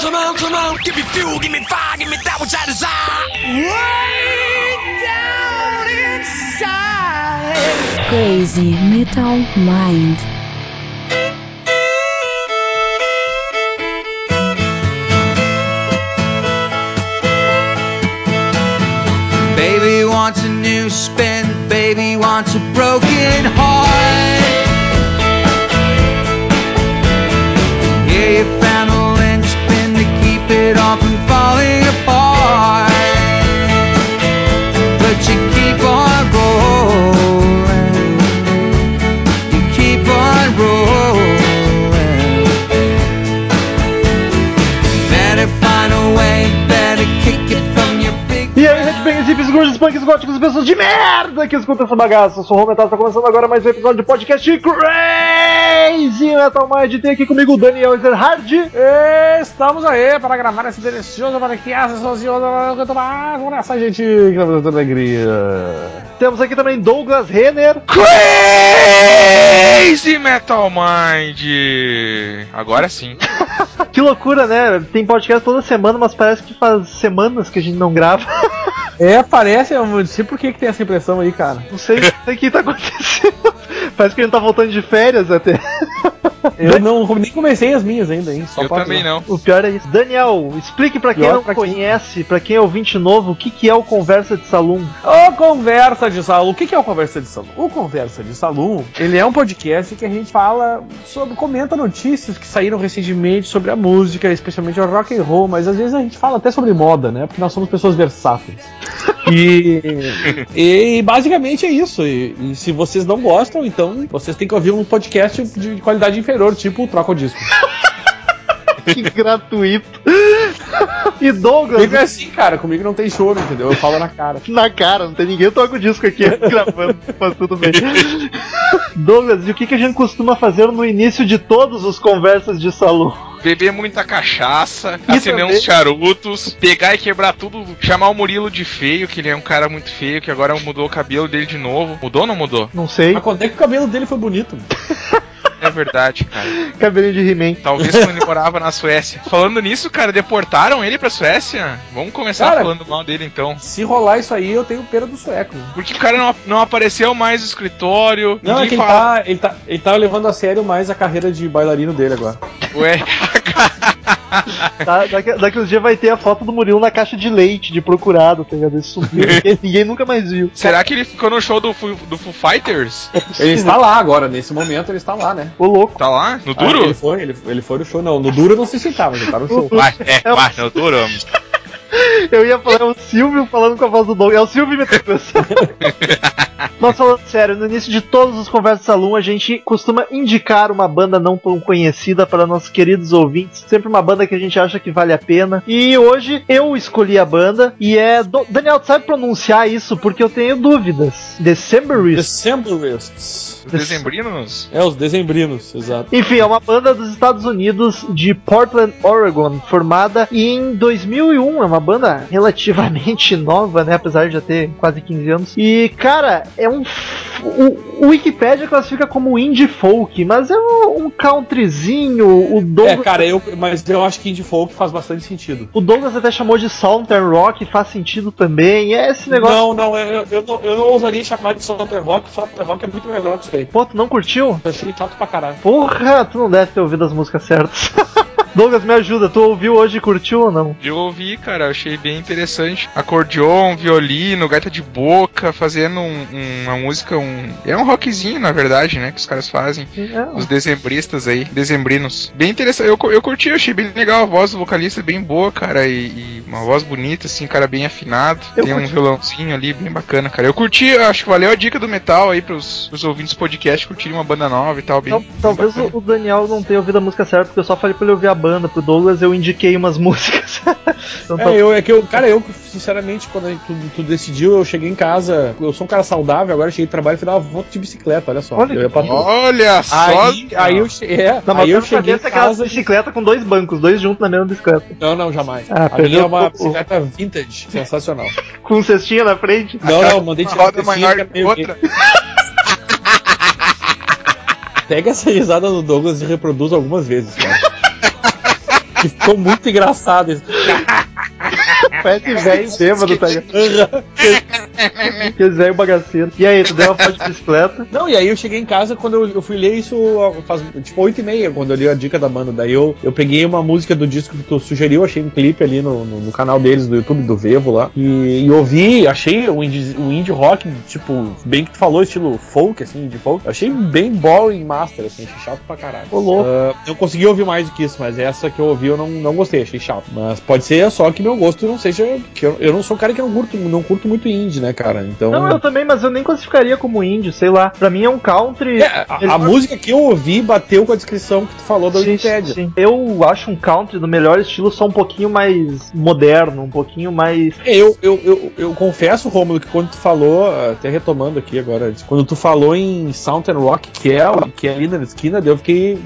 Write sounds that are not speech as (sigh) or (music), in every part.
come on, come on. Give me fuel, give me fire, give me that which I desire. Way down inside. Crazy Metal Mind. Baby wants a new spin, baby wants a góticos e pessoas de merda que escutam essa bagaça. Eu sou o Rometal, está começando agora mais um episódio de podcast Crazy Metal Mind. Tem aqui comigo o Daniel Ezerhard. Estamos aí para gravar esse delicioso podcast mais, vamos nessa, gente, que tá dando alegria. Temos aqui também Douglas Renner. Crazy Metal Mind! Agora sim. (laughs) (laughs) Que loucura, né? Tem podcast toda semana, mas parece que faz semanas que a gente não grava. (laughs) É, parece, eu não sei por que, que tem essa impressão aí, cara. Não sei, não sei o que tá acontecendo. (laughs) Parece que a gente tá voltando de férias até. (laughs) Eu não nem comecei as minhas ainda, hein? Só Eu também não. O pior é isso. Daniel, explique pra quem Pior não pra quem? conhece, pra quem é ouvinte novo, o que, que é o Conversa de Salão. O Conversa de Salão. O que que é o Conversa de Salão? O Conversa de Salão, ele é um podcast que a gente fala sobre, comenta notícias que saíram recentemente sobre a música, especialmente o rock and roll, mas às vezes a gente fala até sobre moda, né? Porque nós somos pessoas versáteis. E, (laughs) e basicamente é isso. E, e se vocês não gostam, então vocês têm que ouvir um podcast de qualidade inferior, tipo o Troca o Disco. (laughs) Que gratuito. (laughs) E Douglas, Comigo é assim, cara. Comigo não tem choro, entendeu? Eu falo na cara. (laughs) na cara, não tem ninguém toca o disco aqui gravando, mas tudo bem. Douglas, e o que, que a gente costuma fazer no início de todos os conversas de salão? Beber muita cachaça, E acender também- uns charutos, pegar e quebrar tudo, chamar o Murilo de feio, que ele é um cara muito feio, que agora mudou o cabelo dele de novo. Mudou ou não mudou? Não sei. Mas quando é que o cabelo dele foi bonito? É verdade, cara. Cabelinho de He-Man. Talvez quando ele morava na Suécia. Falando nisso, cara, deportaram ele pra Suécia? Vamos começar Cara- falando mal dele então. Se rolar isso aí, eu tenho pena do sueco. Porque o cara não, não apareceu mais no escritório. Não, é que ele fala. tá, ele, tá, ele tá levando a sério mais a carreira de bailarino dele agora. Ué, (laughs) (laughs) Tá, daqui, daqui uns dias vai ter a foto do Murilo na caixa de leite, de procurado, tá ligado? Ele sumiu, (laughs) ninguém, ninguém nunca mais viu. será que ele ficou no show do, Fu- do Foo Fighters? Ele está lá agora, nesse momento ele está lá, né? Ô louco. Tá lá? No Ah, duro? ele foi, ele, ele foi no show, não. No duro não se mas ele tá no show. Vai, é, vai, no duro. (laughs) Eu ia falar, é o Silvio falando com a voz do Douglas. É o Silvio me (laughs) Mas falando sério, no início de todos os Conversas Salão, a gente costuma indicar uma banda não tão conhecida para nossos queridos ouvintes. Sempre uma banda que a gente acha que vale a pena. E hoje eu escolhi a banda e é. Do... Daniel, tu sabe pronunciar isso? Porque eu tenho dúvidas. Decemberists. Decemberists. Os dezembrinos? É, os dezembrinos, exato. Enfim, é uma banda dos Estados Unidos de Portland, Oregon, formada em 2001. É uma banda relativamente (laughs) nova, né? Apesar de já ter quase 15 anos. E, cara, é um. O, o Wikipedia classifica como indie folk, mas é um, um countryzinho. O É, Douglas, cara, eu, mas eu acho que indie folk faz bastante sentido. o Douglas até chamou de Southern Rock, faz sentido também. É esse negócio. Não, não, eu, eu, não, eu não ousaria chamar de Southern Rock, Southern Rock é muito melhor que isso aí. Pô, tu não curtiu? Eu achei chato pra caralho. Porra, tu não deve ter ouvido as músicas certas. (laughs) Douglas, me ajuda, tu ouviu hoje e curtiu ou não? Eu ouvi, cara, achei bem interessante. Acordeon, violino, gaita de boca, fazendo um- um- uma música, um. É um rockzinho, na verdade, né? Que os caras fazem. É, Os dezembristas aí, dezembrinos. Bem interessante. Eu, eu curti, achei bem legal. A voz do vocalista é bem boa, cara. E, e uma voz bonita, assim, cara bem afinado. Eu Tem um curti. violãozinho ali, bem bacana, cara. Eu curti, acho que valeu a dica do metal aí pros, pros ouvintes do podcast curtirem uma banda nova e tal. Bem, Tal- talvez bem o, o Daniel não tenha ouvido a música certa, porque eu só falei pra ele ouvir a banda. Pro Douglas eu indiquei umas (laughs) músicas. então, tal- É, eu, é que eu, cara, eu, sinceramente, quando a gente- tu, tu decidiu, eu cheguei em casa, eu sou um cara saudável, agora eu cheguei do trabalho e fui dar uma volta de bicicleta, olha só. Olha eu ia pra Olha só! Aí, aí eu, é, Não, aí eu cheguei em casa. bicicleta com dois bancos, dois juntos na mesma bicicleta. Não, não, jamais. Ah, a minha é uma o- bicicleta vintage, sensacional. (laughs) Com um cestinha na frente. Não, não, mandei Uma tirar roda a maior que é outra. (laughs) Pega essa risada do Douglas e reproduz algumas vezes, cara. Ficou muito engraçado isso. Parece velho (laughs) bêbado, tá ligado? Aquele velho bagaceiro. E aí, tu deu uma foto de bicicleta? Não, e aí eu cheguei em casa quando eu, eu fui ler isso faz tipo 8 e meia, quando eu li a dica da banda. Daí eu, eu peguei uma música do disco que tu sugeriu, achei um clipe ali no, no, no canal deles, do YouTube, do Vevo lá. E, e ouvi, achei o indie, o indie rock, tipo, bem que tu falou, estilo folk, assim, indie folk. Achei bem boring master, assim, achei chato pra caralho. Ô, louco. Ah, eu consegui ouvir mais do que isso, mas essa que eu ouvi eu não, não gostei, achei chato. Mas pode ser só que meu gosto não seja. Que eu, eu não sou um cara que não curto, não curto muito indie, né, cara? Então. Não, eu também, mas eu nem classificaria como índio, sei lá. Pra mim é um country. É, a, a música que eu ouvi bateu com a descrição que tu falou da sim. Eu acho um country do melhor estilo só um pouquinho mais moderno, um pouquinho mais. Eu, eu, eu, eu confesso, Romulo, que quando tu falou, até retomando aqui agora, quando tu falou em Southern Rock, que é, que é ali na esquina, eu fiquei,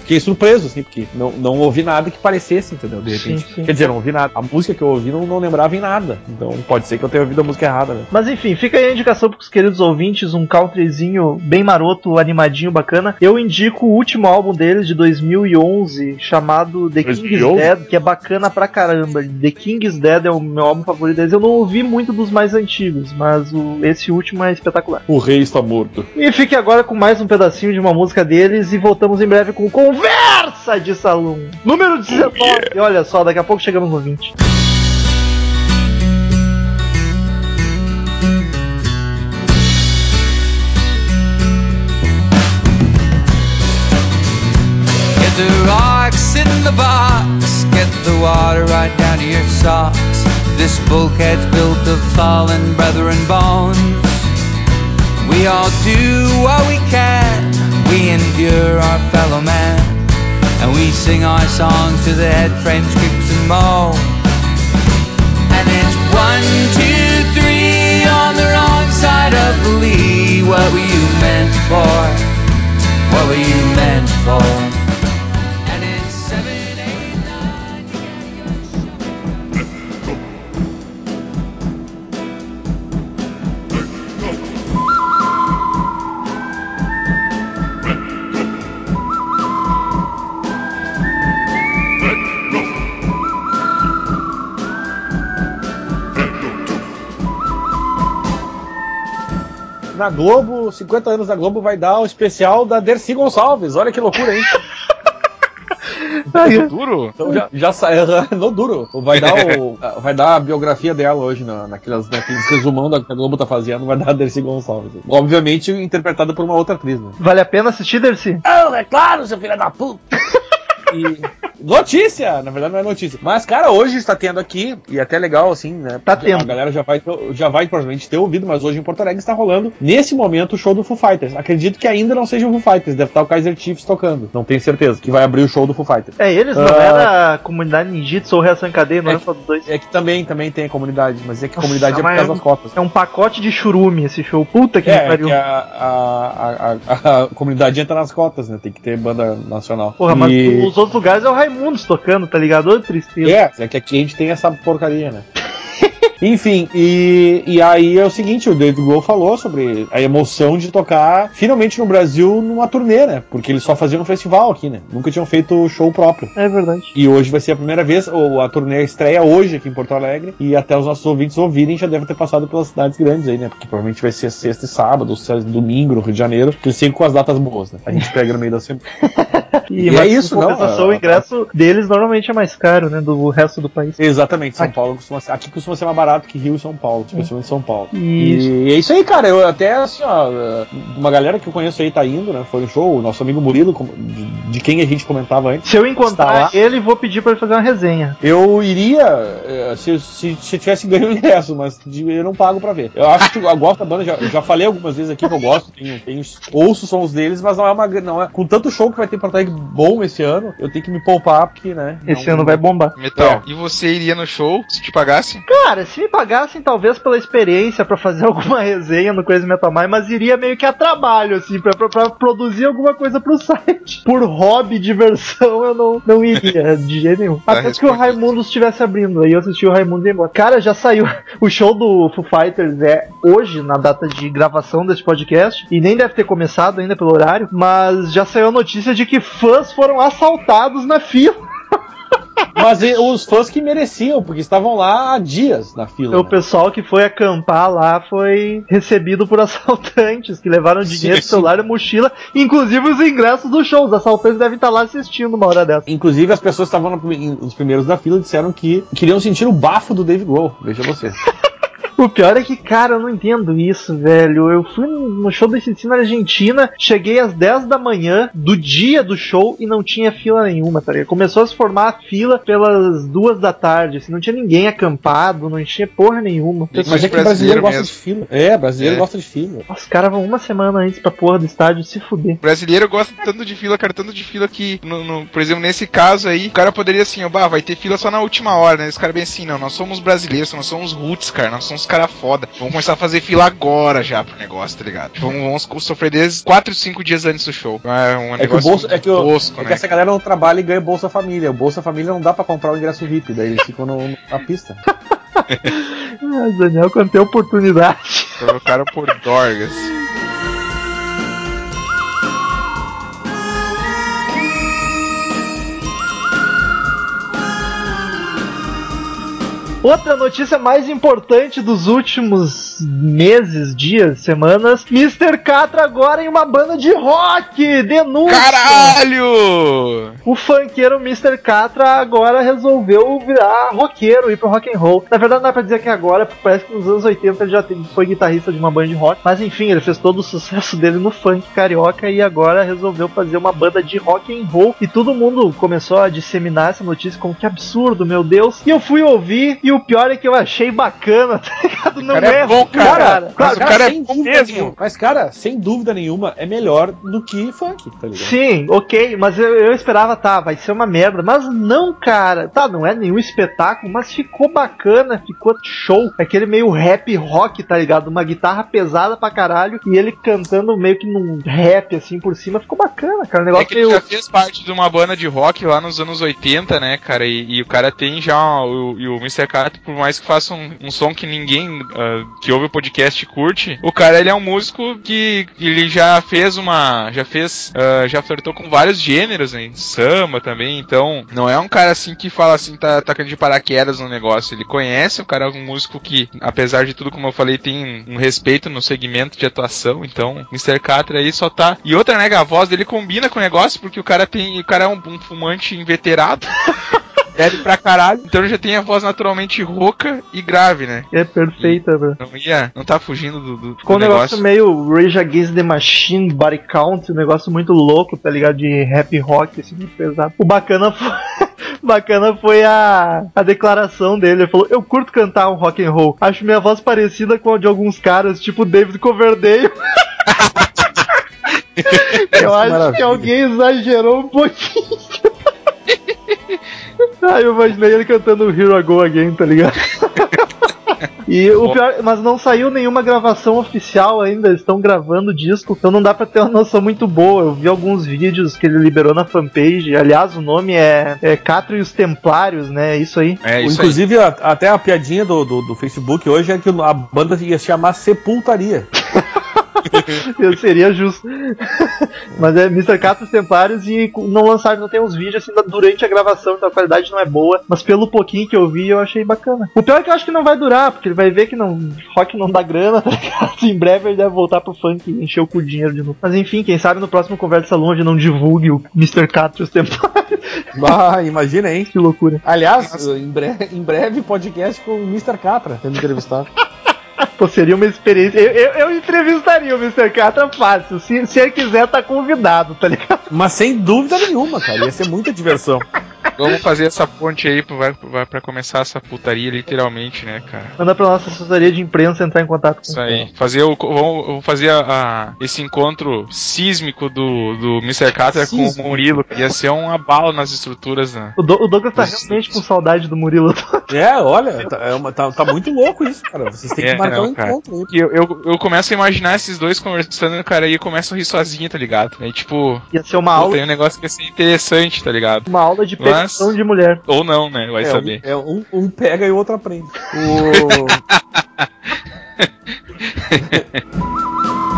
fiquei surpreso, assim, porque não, não ouvi nada que parecesse, entendeu? De repente. Sim, sim. Quer dizer, não ouvi nada. A música que eu ouvi não, não lembrava em nada. Então pode ser que eu tenha ouvido a música errada, né? Mas enfim, fica aí a indicação pros queridos ouvintes, um countryzinho bem maroto, animadinho, bacana. Eu indico o último álbum deles de 2011, chamado The King is 2011? Dead, que é bacana pra caramba. The King is Dead é o meu álbum favorito deles. Eu não ouvi muito dos mais antigos, mas o- esse último é espetacular. O rei está morto. E fique agora com mais um pedacinho de uma música deles e voltamos em breve com Conversa de Salão. Número 19. E olha só, daqui a pouco chegamos no 20. Rocks in the box, get the water right down to your socks. This bulkhead's built of fallen brethren bones. We all do what we can, we endure our fellow man, and we sing our songs to the head frames, kicks and moans. And it's one, two, three on the wrong side of the lee. What were you meant for? What were you meant for? Na Globo, 50 anos da Globo vai dar o especial da Dercy Gonçalves. Olha que loucura, hein? (laughs) Duro? Então já, já saiu (laughs) no duro. Vai dar, o, (laughs) vai dar a biografia dela hoje na, naquelas, naqueles resumão da que a Globo tá fazendo, vai dar a Dercy Gonçalves. Obviamente interpretada por uma outra atriz, né? Vale a pena assistir, Dercy? Não, é claro, seu filho da puta! E notícia, na verdade não é notícia. Mas, cara, hoje está tendo aqui, e até legal, assim, né? Tá tendo. A galera já vai, já vai provavelmente ter ouvido, mas hoje em Porto Alegre está rolando, nesse momento, o show do Foo Fighters. Acredito que ainda não seja o Foo Fighters, deve estar o Kaiser Chiefs tocando. Não tenho certeza, que vai abrir o show do Foo Fighters. É, eles não Ah. era a comunidade ninjitsu ou reação em cadeia, não É só dos dois. É que também, também tem a comunidade, mas é que a Nossa, comunidade é por mas causa é um- das cotas. É um pacote de churume esse show. Puta que É, é pariu. que a, a, a, a comunidade entra nas cotas, né? Tem que ter banda nacional. Porra, mas E- os outros lugares é o Raimundos tocando, tá ligado? Ô, tristeza. É, é que aqui a gente tem essa porcaria, né? (laughs) Enfim, e, e aí é o seguinte, o David Grohl falou sobre a emoção de tocar finalmente no Brasil numa turnê, né? Porque eles só faziam um festival aqui, né? Nunca tinham feito show próprio. É verdade. E hoje vai ser a primeira vez, ou a turnê estreia hoje aqui em Porto Alegre, e até os nossos ouvintes ouvirem já devem ter passado pelas cidades grandes aí, né? Porque provavelmente vai ser sexta e sábado, ou domingo no Rio de Janeiro, que eles com as datas boas, né? A gente pega no meio da semana. (laughs) (laughs) E, E é isso, não, compensação, o ingresso deles normalmente é mais caro, né? Do resto do país. Exatamente, São Aqui. Paulo costuma ser. Aqui costuma ser mais barato que Rio e São Paulo, especialmente São Paulo. Isso. E é isso aí, cara. Eu até assim, ó, uma galera que eu conheço aí tá indo, né? Foi no show, o nosso amigo Murilo, de, quem a gente comentava antes. Se eu encontrar ele, vou pedir pra ele fazer uma resenha. Eu iria eh, se, se, se tivesse ganho o ingresso, mas eu não pago pra ver. Eu acho que eu gosto da banda, já, já falei algumas vezes aqui que eu gosto, tenho, tenho, ouço os sons deles, mas não é uma. Não é, com tanto show que vai ter em Alegre bom esse ano, eu tenho que me poupar, porque, né? Esse não- ano vai bombar. Metal. E você iria no show se te pagasse? Cara, se me pagassem talvez pela experiência pra fazer (laughs) alguma resenha no Crazy Metal Mind, mas iria meio que a trabalho, assim, pra, pra- pra produzir alguma coisa pro (laughs) site. Por hobby, diversão, eu não, não iria, (laughs) de jeito nenhum. Tá Até que o. Raimundo estivesse abrindo, aí eu assisti o Raimundo e ia embora. Cara, já saiu. O show do Foo Fighters é hoje, na data de gravação desse podcast, e nem deve ter começado ainda pelo horário, mas já saiu a notícia de que fãs foram assaltados na fila. Mas os fãs que mereciam, porque estavam lá há dias na fila. O né? pessoal que foi acampar lá foi recebido por (laughs) assaltantes que levaram dinheiro, Sim, sim. celular e mochila, inclusive os ingressos do show. Os assaltantes devem estar lá assistindo uma hora dessa. Inclusive, as pessoas que estavam no prime- os primeiros da fila disseram que queriam sentir o bafo do Dave Grohl. Veja você. (laughs) O pior é que, cara, eu não entendo isso, velho. Eu fui no show do ACDC na Argentina, cheguei às 10 da manhã do dia do show e não tinha fila nenhuma, tá ligado? Começou a se formar a fila pelas duas da tarde, assim, não tinha ninguém acampado, não tinha porra nenhuma. Mas é que brasileiro brasileiro gosta mesmo. de fila. É, brasileiro É. gosta de fila. Os caras vão uma semana antes pra porra do estádio se fuder. O brasileiro gosta tanto de fila, cara, tanto de fila que, no, no- por exemplo, nesse caso aí, o cara poderia assim, ó, bah, vai ter fila só na última hora, né? Esse cara bem assim, não, nós somos brasileiros, nós somos roots, cara, nós somos cara foda. Vamos começar a fazer fila agora já pro negócio, tá ligado? Tipo, Vamos, vamos sofrer desde 4, 5 dias antes do show. É um É que o negócio bolso, é que, o, tosco, é que né? essa galera não trabalha e ganha Bolsa Família. O Bolsa Família não dá pra comprar o ingresso VIP, daí eles ficam no- na pista. (laughs) Ah, Daniel, quando tem oportunidade. Trocaram por Dorgas. Outra notícia mais importante dos últimos meses, dias, semanas: Mr. Catra agora em uma banda de rock! Denúncia! Caralho! O funkeiro Mr. Catra agora resolveu virar roqueiro, ir pro rock and roll. Na verdade, não dá pra dizer que agora, porque parece que nos anos 80 ele já foi guitarrista de uma banda de rock. Mas enfim, ele fez todo o sucesso (laughs) dele no funk carioca e agora resolveu fazer uma banda de rock and roll. E todo mundo começou a disseminar essa notícia como que absurdo, meu Deus. E eu fui ouvir, e o pior é que eu achei bacana, (laughs) tá ligado? Não cara é bom, cara. Mas o cara é sem bom dúvida mesmo. nenhuma- mas, cara, sem dúvida nenhuma, é melhor do que funk, tá ligado? Sim, ok, mas eu, eu esperava, tá, vai ser uma merda. Mas não, cara. Tá, não é nenhum espetáculo, mas ficou bacana, ficou show. Aquele meio rap rock, tá ligado? Uma guitarra pesada pra caralho e ele cantando meio que num rap assim por cima. Ficou bacana, cara. O É negócio que ele meio. já fez parte de uma banda de rock lá nos anos 80, né, cara? E, e o cara tem já. O, e o Mr. Cat, por mais que faça um, um som que ninguém ah, que ouve o podcast curte, o cara ele é um músico que ele já fez uma. Já fez. ah, já flertou com vários gêneros, né? Samba também. Então, não é um cara assim que fala assim, tá, tá de paraquedas no negócio. Ele conhece, o cara é um músico que, apesar de tudo, como eu falei, tem um respeito no segmento de atuação. Então, Mr. Catra aí só tá. E outra, né, a voz dele combina com o negócio, porque o cara tem. O cara é um, um fumante inveterado. (laughs) Bebe pra caralho. Então ele já tem a voz naturalmente rouca e grave, né? É perfeita, velho. Não ia. Não tá fugindo do, do, Ficou um do negócio, meio Rage Against the Machine, Body Count, um negócio muito louco, tá ligado? De rap rock, assim, muito pesado. O bacana foi. (laughs) Bacana foi a, a declaração dele. Ele falou: Eu curto cantar um rock and roll. Acho minha voz parecida com a de alguns caras, tipo David Coverdale. (laughs) Eu acho que maravilha. alguém exagerou um pouquinho. (laughs) (laughs) Ah, eu imaginei ele cantando Here I Go Again, tá ligado? (laughs) E o pior, mas não saiu nenhuma gravação oficial ainda, eles estão gravando o disco, então não dá pra ter uma noção muito boa. Eu vi alguns vídeos que ele liberou na fanpage. Aliás, o nome é, é Catro e os Templários, né? É isso aí. É isso aí. Inclusive, a- até a piadinha do, do, do Facebook hoje é que a banda ia se chamar Sepultaria. (laughs) (laughs) Eu seria justo. (laughs) Mas é Mr. Catro os Templários e não lançaram, não tem uns vídeos assim durante a gravação, então a qualidade não é boa. Mas pelo pouquinho que eu vi, eu achei bacana. O pior é que eu acho que não vai durar, porque ele vai ver que não, rock não dá grana, (laughs) tá ligado? Em breve ele deve voltar pro funk e encher o cu de dinheiro de novo. Mas enfim, quem sabe no próximo Conversa Longe não divulgue o Mr. Catro os Templários. Ah, imagina, hein? que loucura. Aliás, em breve, em breve podcast com o Mr. Catra sendo entrevistado. Pô, seria uma experiência. Eu, eu, eu entrevistaria o Mr. Catra fácil. Se, se ele quiser, tá convidado, tá ligado? Mas sem dúvida nenhuma, cara. Ia ser muita diversão. Vamos fazer essa ponte aí pra, pra começar essa putaria, literalmente, né, cara? Manda pra nossa assessoria de imprensa entrar em contato com Isso aí. Fazer o, vamos, vamos fazer a, a- esse encontro sísmico do, do Mr. Catra com o Murilo. Ia ser um abalo nas estruturas, né? O, Do- o Douglas tá Isso. realmente com saudade do Murilo. (laughs) É, olha, tá, é uma- tá- tá muito louco isso, cara. Vocês têm que É, marcar não, um cara. encontro aí. Eu, eu, eu começo a imaginar esses dois conversando, cara, e eu começo a rir sozinho, tá ligado? Aí, tipo, Ia ser uma pô, aula, tem um negócio que ia ser interessante, tá ligado? uma aula de Mas- petição de mulher. Ou não, né? Vai É, saber. um, é um, um pega e o outro aprende. (laughs) (laughs) O...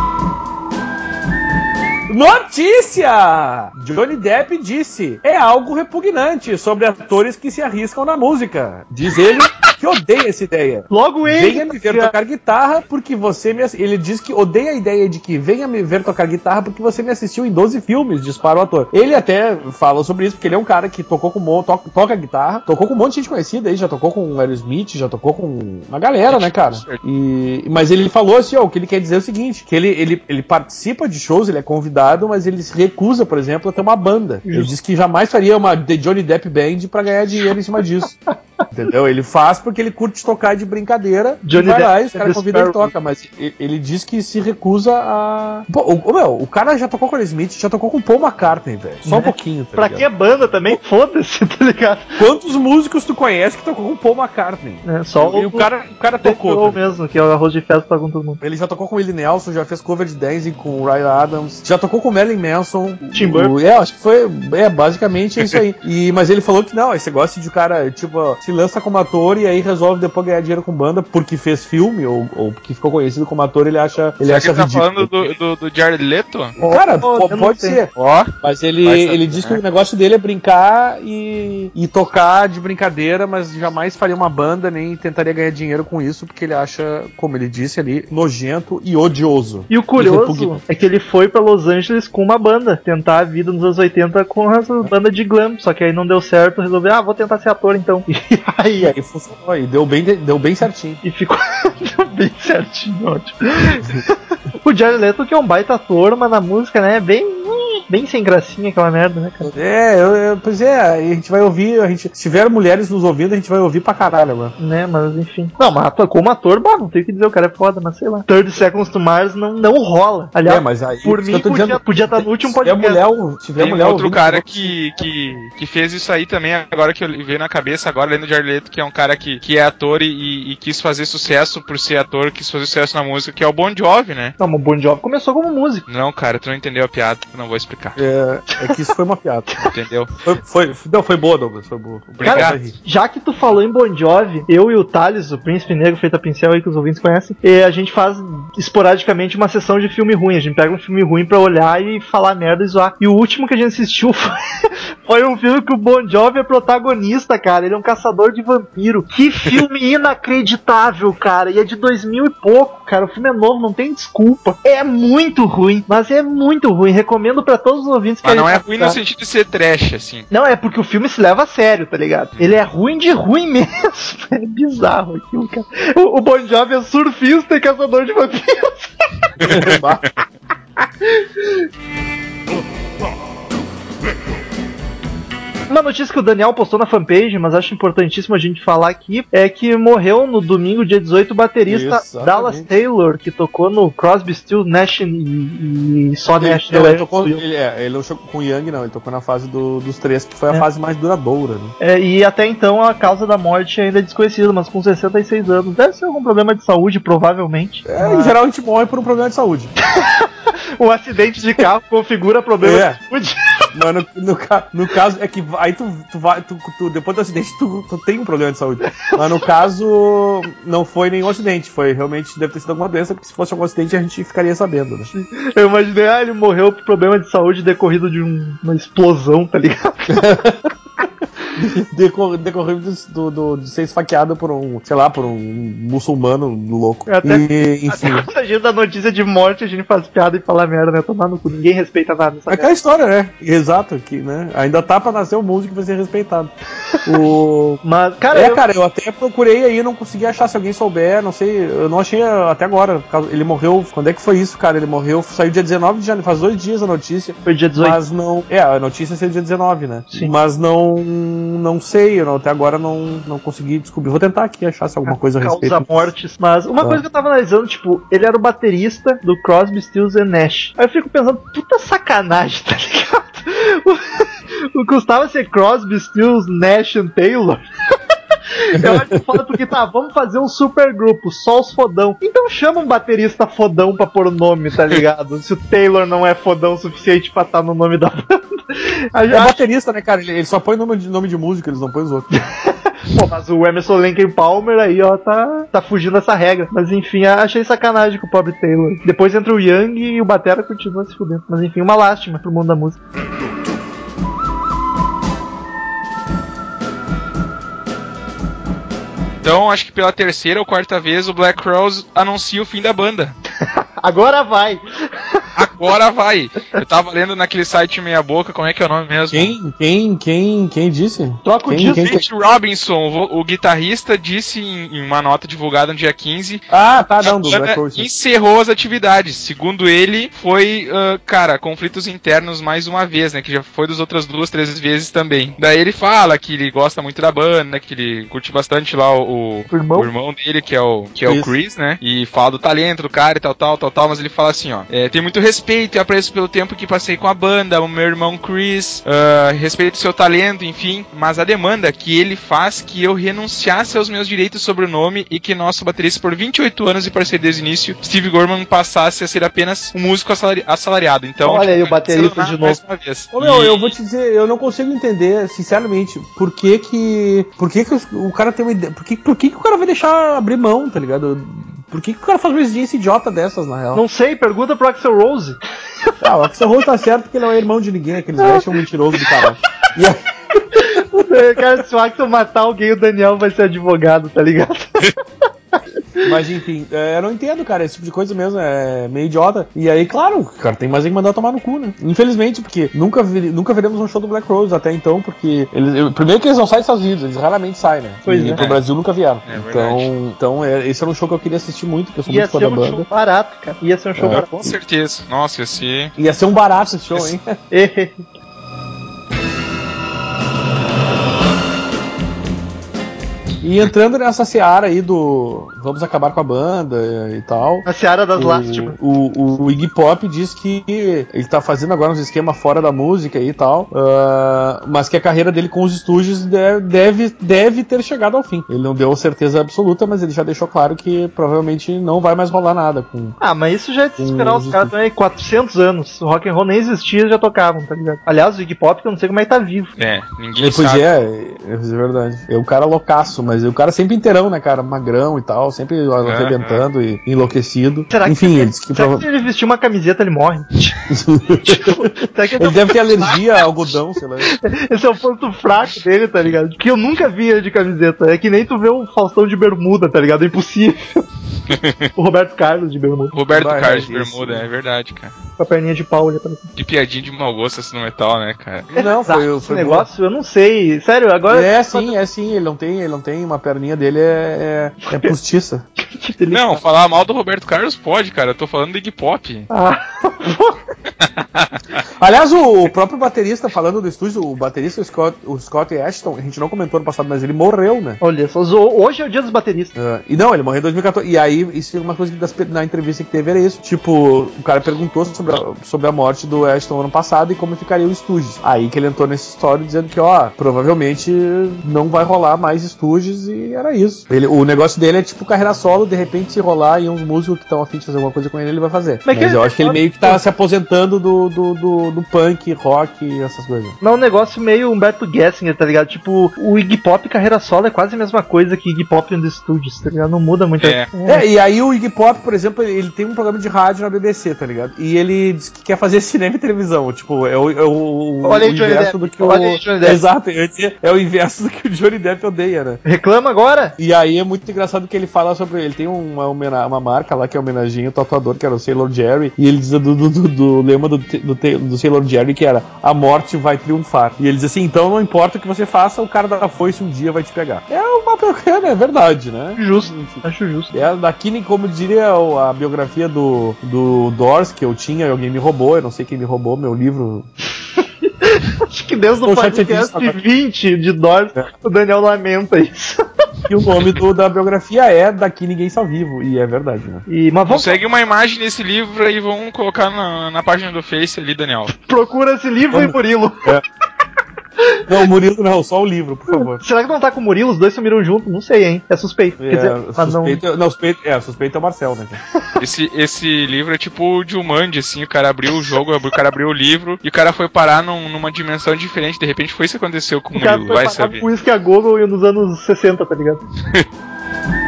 (laughs) Notícia! Johnny Depp disse: é algo repugnante sobre atores que se arriscam na música. Diz ele que odeia essa ideia. Logo ele. Venha me ver tocar guitarra porque você me. Ele diz que odeia a ideia de que venha me ver tocar guitarra porque você me assistiu em 12 filmes, dispara o ator. Ele até fala sobre isso porque ele é um cara que tocou com to- toca guitarra, tocou com um monte de gente conhecida aí, já tocou com o Aerosmith, já tocou com uma galera, né, cara? E, mas ele falou assim, ó, o que ele quer dizer é o seguinte, que ele, ele, ele participa de shows, ele é convidado, mas ele se recusa, por exemplo, a ter uma banda. Ele diz que jamais faria uma The Johnny Depp Band pra ganhar dinheiro em cima disso. (laughs) Entendeu? Ele faz porque ele curte tocar de brincadeira. Johnny e vai lá, Depp e os é caras convidam ele Sparrow. toca, mas e- ele diz que se recusa a. Pô, o, o- meu, o cara já tocou com o Smith, já tocou com o Paul McCartney, velho. Só um Né? pouquinho, tá Pra ligado? que banda também? Foda-se, tá ligado? Quantos músicos tu conhece que tocou com o Paul McCartney? É, só e o cara, o cara tocou. tá mesmo, que é o arroz de festa pra com todo mundo. Ele já tocou com o Willie Nelson, já fez cover de Dancing com o Ryan Adams, já tocou com o Marilyn Manson. Tim O- Burton. É, acho que foi. É, basicamente é isso aí. E, mas ele falou que não, esse negócio de o cara, tipo, se lança como ator e aí resolve depois ganhar dinheiro com banda porque fez filme ou, ou porque ficou conhecido como ator, ele acha. Ele Será acha que tá ridículo. falando do, do, do Jared Leto? Cara, Oh, pode ser. Ó, Mas ele, ele diz que né? o negócio dele é brincar e, e tocar de brincadeira, mas jamais faria uma banda nem tentaria ganhar dinheiro com isso, porque ele acha, como ele disse ali, nojento e odioso. E o curioso é que ele foi pra Los Angeles com uma banda, tentar a vida nos anos 80 com essa banda de glam, só que aí não deu certo, resolveu, ah, vou tentar ser ator então. (laughs) E E aí funcionou, e deu bem, deu bem certinho. e ficou (laughs) deu bem certinho, ótimo. (laughs) o Jared Leto que é um baita ator, mas na música, né, é bem bem sem gracinha aquela merda, né, cara? É, eu, eu- pois é, aí a gente vai ouvir, a gente, se tiver mulheres nos ouvindo, a gente vai ouvir pra caralho, mano. Né, mas enfim. Não, mas ator- como ator, bah, não tem o que dizer, o cara é foda, mas sei lá. 30 Seconds to Mars não, não rola. Aliás, é, mas aí, por mim podia, dizendo, podia estar no último podcast. mulher, se tiver tem mulher outro ouvindo, cara que, que, que fez isso aí também, agora que eu veio na cabeça, agora lendo Jared Leto, que é um cara que, que é ator e, e quis fazer sucesso por ser ator, quis fazer sucesso na música, que é o Bon Jovi, né? Não, mas o Bon Jovi começou como músico. Não, cara, tu não entendeu a piada, não vou explicar. É, é que isso foi uma piada. (laughs) Entendeu? Foi, foi, não, foi boa, Douglas, foi boa. Obrigado. Já que tu falou em Bon Jovi, eu e o Thales, o Príncipe Negro feito a pincel aí que os ouvintes conhecem, e a gente faz esporadicamente uma sessão de filme ruim. A gente pega um filme ruim pra olhar e falar merda e zoar. E o último que a gente assistiu (laughs) foi, foi um filme que o Bon Jovi é protagonista, cara. Ele é um caçador de vampiro. Que filme (laughs) inacreditável, cara. E é de 2000 e pouco, cara. O filme é novo, não tem desculpa. É muito ruim, mas é muito ruim. Recomendo pra todos os ouvintes que Mas não é ruim no sentido de ser trash, assim. Não, é porque o filme se leva a sério, tá ligado? Ele é ruim de ruim (laughs) mesmo. É bizarro aquilo, cara. O, o Bon Jovi é surfista e caçador de vampiros. (laughs) Uma notícia que o Daniel postou na fanpage, mas acho importantíssimo a gente falar aqui, é que morreu no domingo, dia 18, o baterista Exatamente. Dallas Taylor, que tocou no Crosby, Stills, Nash e, e só Ele, Nash. ele tocou, ele, é, ele não chegou com o Young, não. Ele tocou na fase do- dos três, que foi a É. fase mais duradoura, né? É, e até então a causa da morte ainda é desconhecida, mas com 66 anos. Deve ser algum problema de saúde, provavelmente. É, em geral a gente morre por um problema de saúde. (laughs) Um acidente de carro configura problema É. de saúde. Mas no, no ca- no caso, é que aí tu, tu vai, tu, tu- depois do acidente, tu, tu tem um problema de saúde. Mas no caso, não foi nenhum acidente, foi realmente, deve ter sido alguma doença, porque se fosse algum acidente a gente ficaria sabendo, né? Eu imaginei, ah, ele morreu por problema de saúde decorrido de um- uma explosão, tá ligado? (laughs) (laughs) Decor, decorrido do, do- de ser esfaqueado por um, sei lá, por um muçulmano louco. Até- e, enfim. Até quando a gente dá notícia de morte, a gente faz piada e fala merda, né? Tomar no cu. Ninguém respeita nada nessa É aquela história, né? Exato, que, né? Ainda tá pra nascer o músico que vai ser respeitado. O... (laughs) Mas, cara, é, eu- cara, eu até procurei aí, não consegui achar se alguém souber, não sei, eu não achei até agora. Ele morreu, quando é que foi isso, cara? Ele morreu, saiu dia 19 de janeiro, faz dois dias a notícia. foi dia 18. Mas não. É, a notícia saiu dia 19, né? Sim. Mas não. Não sei, eu não- até agora não, não consegui descobrir. Vou tentar aqui achar se alguma coisa a respeito. causa mortes. Mas uma Ah. coisa que eu tava analisando, tipo, ele era o baterista do Crosby, Stills and Nash. Aí eu fico pensando, puta sacanagem, (laughs) tá ligado? O, o custava ser Crosby, Stills, Nash and Taylor. (laughs) (laughs) Eu acho foda porque tá, vamos fazer um super grupo, só os fodão. Então chama um baterista fodão pra pôr o nome, tá ligado? Se o Taylor não é fodão o suficiente pra estar no nome da banda. (laughs) É baterista, né, cara? Ele, ele só põe nome de, nome de música, eles não põem os outros. (laughs) Pô, mas o Emerson Lake Palmer aí, ó, tá, tá fugindo dessa regra. Mas enfim, achei sacanagem com o pobre Taylor. Depois entra o Young e o Batera continua se fudendo. Mas enfim, uma lástima pro mundo da música. Então, acho que pela terceira ou quarta vez o Black Rose anuncia o fim da banda. (laughs) Agora vai! Agora vai! Eu tava lendo naquele site meia boca, como é que é o nome mesmo? Quem, quem, quem, quem disse? Troca o Quem- quem- Pete Robinson, o, o guitarrista, disse em, em uma nota divulgada no dia 15 Ah, tá, não, do Black encerrou as atividades. Segundo ele, foi, ah, cara, conflitos internos mais uma vez, né? Que já foi das outras duas, três vezes também. Daí ele fala que ele gosta muito da banda, que ele curte bastante lá o, O irmão? o irmão dele, que é o, que é o Chris. Chris, né? E fala do talento do cara e tal, tal, tal, tal. Mas ele fala assim, ó. É, tem muito respeito e apreço pelo tempo que passei com a banda, o meu irmão Chris, ah, respeito o seu talento, enfim. Mas a demanda que ele faz que eu renunciasse aos meus direitos sobre o nome e que nosso baterista por 28 anos e parceria desde o início, Steve Gorman, passasse a ser apenas um músico assalari- assalariado. Então, Olha aí o baterista de novo. uma vez. Ô, meu, E- eu vou te dizer, eu não consigo entender, sinceramente, por que que. Por que que o cara tem uma ideia. Por que, por que que o cara vai deixar abrir mão, tá ligado? Por que, que o cara faz uma exigência idiota dessas, na real? Não sei, pergunta pro Axel Rose. (laughs) Ah, o Axel Rose tá certo porque ele não é irmão de ninguém, aqueles velhos são mentiroso do caralho. E aí- (laughs) Cara, se o Axel matar alguém, o Daniel vai ser advogado, tá ligado? (laughs) mas enfim, é, eu não entendo, cara, esse tipo de coisa mesmo é meio idiota. E aí, claro, o cara tem mais é que mandar tomar no cu, né? Infelizmente, porque nunca, vi- nunca veremos um show do Black Rose até então, porque eles, eu- primeiro que eles não saem dos Estados Unidos, eles raramente saem, né? Pois e é. pro Brasil nunca vieram. É então, verdade. então é, esse era um show que eu queria assistir muito, porque eu sou Ia muito fã ser da um banda. show barato, cara. Ia ser um show É. barato. Com certeza. Nossa, ia ser. Ia ser um barato esse show, hein? (laughs) E entrando nessa seara aí do vamos acabar com a banda e tal. A Seara das Lástimas. O, o, o Iggy Pop diz que ele tá fazendo agora uns esquemas fora da música e tal, ah, mas que a carreira dele com os estúdios de- deve, deve ter chegado ao fim. Ele não deu certeza absoluta, mas ele já deixou claro que provavelmente não vai mais rolar nada com. Ah, mas isso já é de se esperar. Os caras aí 400 anos. O rock and roll nem existia já tocavam, tá ligado? Aliás, o Iggy Pop, que eu não sei como é que tá vivo. É, ninguém Ele pois sabe. é, é verdade. É um cara loucaço, mas o cara sempre inteirão, né, cara? Magrão e tal, sempre arrebentando e enlouquecido. Será que, Enfim, ele disse que será prova- que se ele vestir uma camiseta ele morre? tipo, (laughs) será que esse, ele deve ter alergia a algodão, sei lá. (laughs) esse é o ponto fraco dele, tá ligado? Que eu nunca vi ele de camiseta. É que nem tu vê o Faustão de bermuda, tá ligado? É impossível. (laughs) o Roberto Carlos de bermuda. Roberto Vai, Carlos de é isso. Bermuda, é verdade, cara. Com a perninha de pau ali aparecendo. Que piadinha de mau gosto esse no metal, né, cara? Não, foi, Esse foi negócio, eu não sei. Sério, agora. É sim, é sim, ele não tem, ele não tem, uma perninha dele é, é, é (laughs) postiça. Não, falar mal do Roberto Carlos pode, cara. Eu tô falando do Iggy Pop. Ah, (laughs) Aliás, o, próprio baterista, falando do estúdio, o baterista o Scott, o Scott Ashton, a gente não comentou no passado, mas ele morreu, né? olha só, hoje é o dia dos bateristas. Ah, e não, ele morreu em 2014. E aí, isso é uma coisa que das- na entrevista que teve era isso. Tipo, o cara perguntou sobre a, sobre a morte do Ashton ano passado e como ficaria o estúdio. Aí que ele entrou nessa história dizendo que, ó, provavelmente não vai rolar mais estúdios e era isso. Ele, o negócio dele é tipo carreira solo, de repente se rolar e uns músicos que estão afim de fazer alguma coisa com ele, ele vai fazer. Mas Mas, eu acho que ele meio que tá se aposentando do, do, do, do punk, rock e essas coisas. Não, é um negócio meio Humberto Gessinger, tá ligado? Tipo, o Iggy Pop carreira solo é quase a mesma coisa que Iggy Pop in the Studios, tá ligado? Não muda muito. É. É, e aí o Iggy Pop, por exemplo, ele tem um programa de rádio na BBC, tá ligado? E ele diz que quer fazer (laughs) cinema e televisão. Tipo, é o, é o, Olha aí, o inverso Depp. do que o. Olha aí, Johnny Depp. Exato, é o inverso do que o Johnny Depp odeia, né? Reclama agora? E aí é muito engraçado que ele fala sobre. Ele tem uma, uma marca lá que é homenageia o tatuador, que era o Sailor Jerry, e ele diz do, do, do, do lema do, do, do Sailor Jerry que era a morte vai triunfar. E ele diz assim: então não importa o que você faça, o cara da foice um dia vai te pegar. É uma é, é verdade, né? Justo. Acho justo. É daqui, como diria a biografia do, do Doors, que eu tinha e alguém me roubou, eu não sei quem me roubou, meu livro. (laughs) Acho que desde o Estou podcast chateadíssimo 20 de Doors, É. o Daniel lamenta isso. (laughs) E o nome do- da biografia é Daqui Ninguém Está Vivo, e é verdade, né? E, mas vamos Consegue uma imagem desse livro aí, vamos colocar na, na página do Face ali, Daniel. procura esse livro Vamos. e Murilo. (laughs) Não, o Murilo não, só o livro, por favor. (laughs) Será que não tá com o Murilo? Os dois sumiram junto? Não sei, hein? É suspeito. Quer dizer, É, mas não... suspeito, não, suspeito, é, suspeito é o Marcel, né? (laughs) Esse, esse livro é tipo o Jumanji, assim, o cara abriu o jogo, o cara abriu o livro e o cara foi parar num- numa dimensão diferente. De repente foi isso que aconteceu com o O cara Murilo, foi vai parar saber. com isso que a Google nos anos 60, tá ligado? (laughs)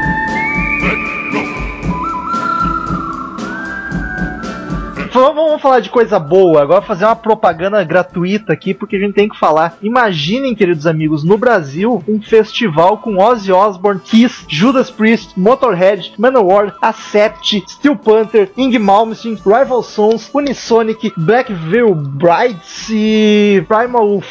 Vamos falar de coisa boa, agora fazer uma propaganda gratuita aqui, porque a gente tem que falar. Imaginem, queridos amigos, no Brasil, um festival com Ozzy Osbourne, Kiss, Judas Priest, Motorhead, Manowar, Accept, Steel Panther, Ing Malmsteen, Rival Sons, Unisonic, Black Veil Brides e Primal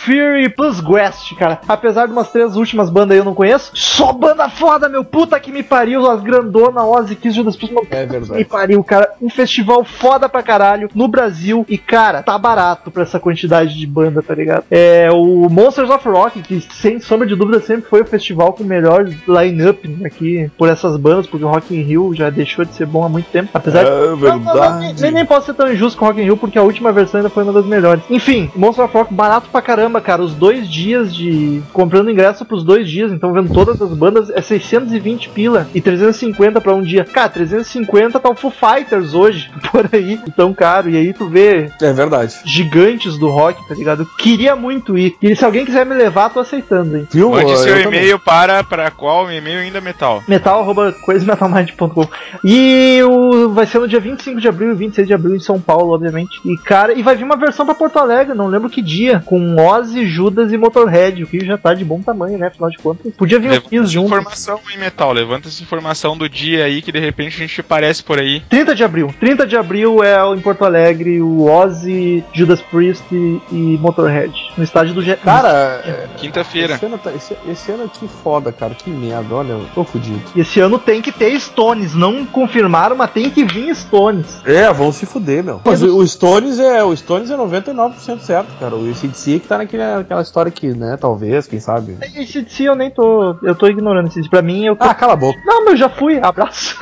e Plus Guest, cara. Apesar de umas três últimas bandas aí eu não conheço, só banda foda, meu puta que me pariu, as grandona, Ozzy, Kiss, Judas Priest, É me verdade. pariu, cara. Um festival foda pra caralho no Brasil. E, cara, tá barato pra essa quantidade de banda, tá ligado? É o Monsters of Rock, que sem sombra de dúvida sempre foi o festival com o melhor line-up aqui por essas bandas, porque o Rock in Rio já deixou de ser bom há muito tempo. Apesar de. É Não, não, nem, nem, nem posso ser tão injusto com o Rock in Rio, porque a última versão ainda foi uma das melhores. Enfim, Monsters of Rock barato pra caramba, cara. Os dois dias de. comprando ingresso pros dois dias, então vendo todas as bandas, é 620 pila e 350 pra um dia. Cara, 350 tá o Foo Fighters hoje, (laughs) por aí, tão caro. E aí tu vê É verdade. gigantes do rock, tá ligado? Eu queria muito ir. E se alguém quiser me levar, tô aceitando, hein? Viu? Mande Eu seu e-mail para, para qual e-mail ainda metal. metal arroba coisametalmind.com e o, vai ser no dia 25 de abril e 26 de abril em São Paulo, obviamente. E cara, e vai vir uma versão pra Porto Alegre, não lembro que dia, com Ozzy, Judas e Motorhead, o que já tá de bom tamanho, né? Afinal de contas. Podia vir Levanta Kiss essa junto. informação em metal, levanta essa informação do dia aí que de repente a gente aparece por aí. 30 de abril. 30 de abril é o- em Porto Alegre o Ozzy, Judas Priest e, e Motorhead. No estádio do G. Cara, é, Quinta-feira. esse ano, tá- esse, esse ano que foda, cara. Que merda, olha, eu tô fudido. Esse ano tem que ter Stones. Não confirmaram, mas tem que vir Stones. É, vão se fuder, meu. Mas o, Stones é. O Stones é 99% certo, cara. O ACDC que tá naquele, naquela história que, né, talvez, quem sabe. Esse DC eu nem tô. Eu tô ignorando esse. Pra mim, eu tô. Ah, cala a boca. Não, mas eu já fui. Abraço.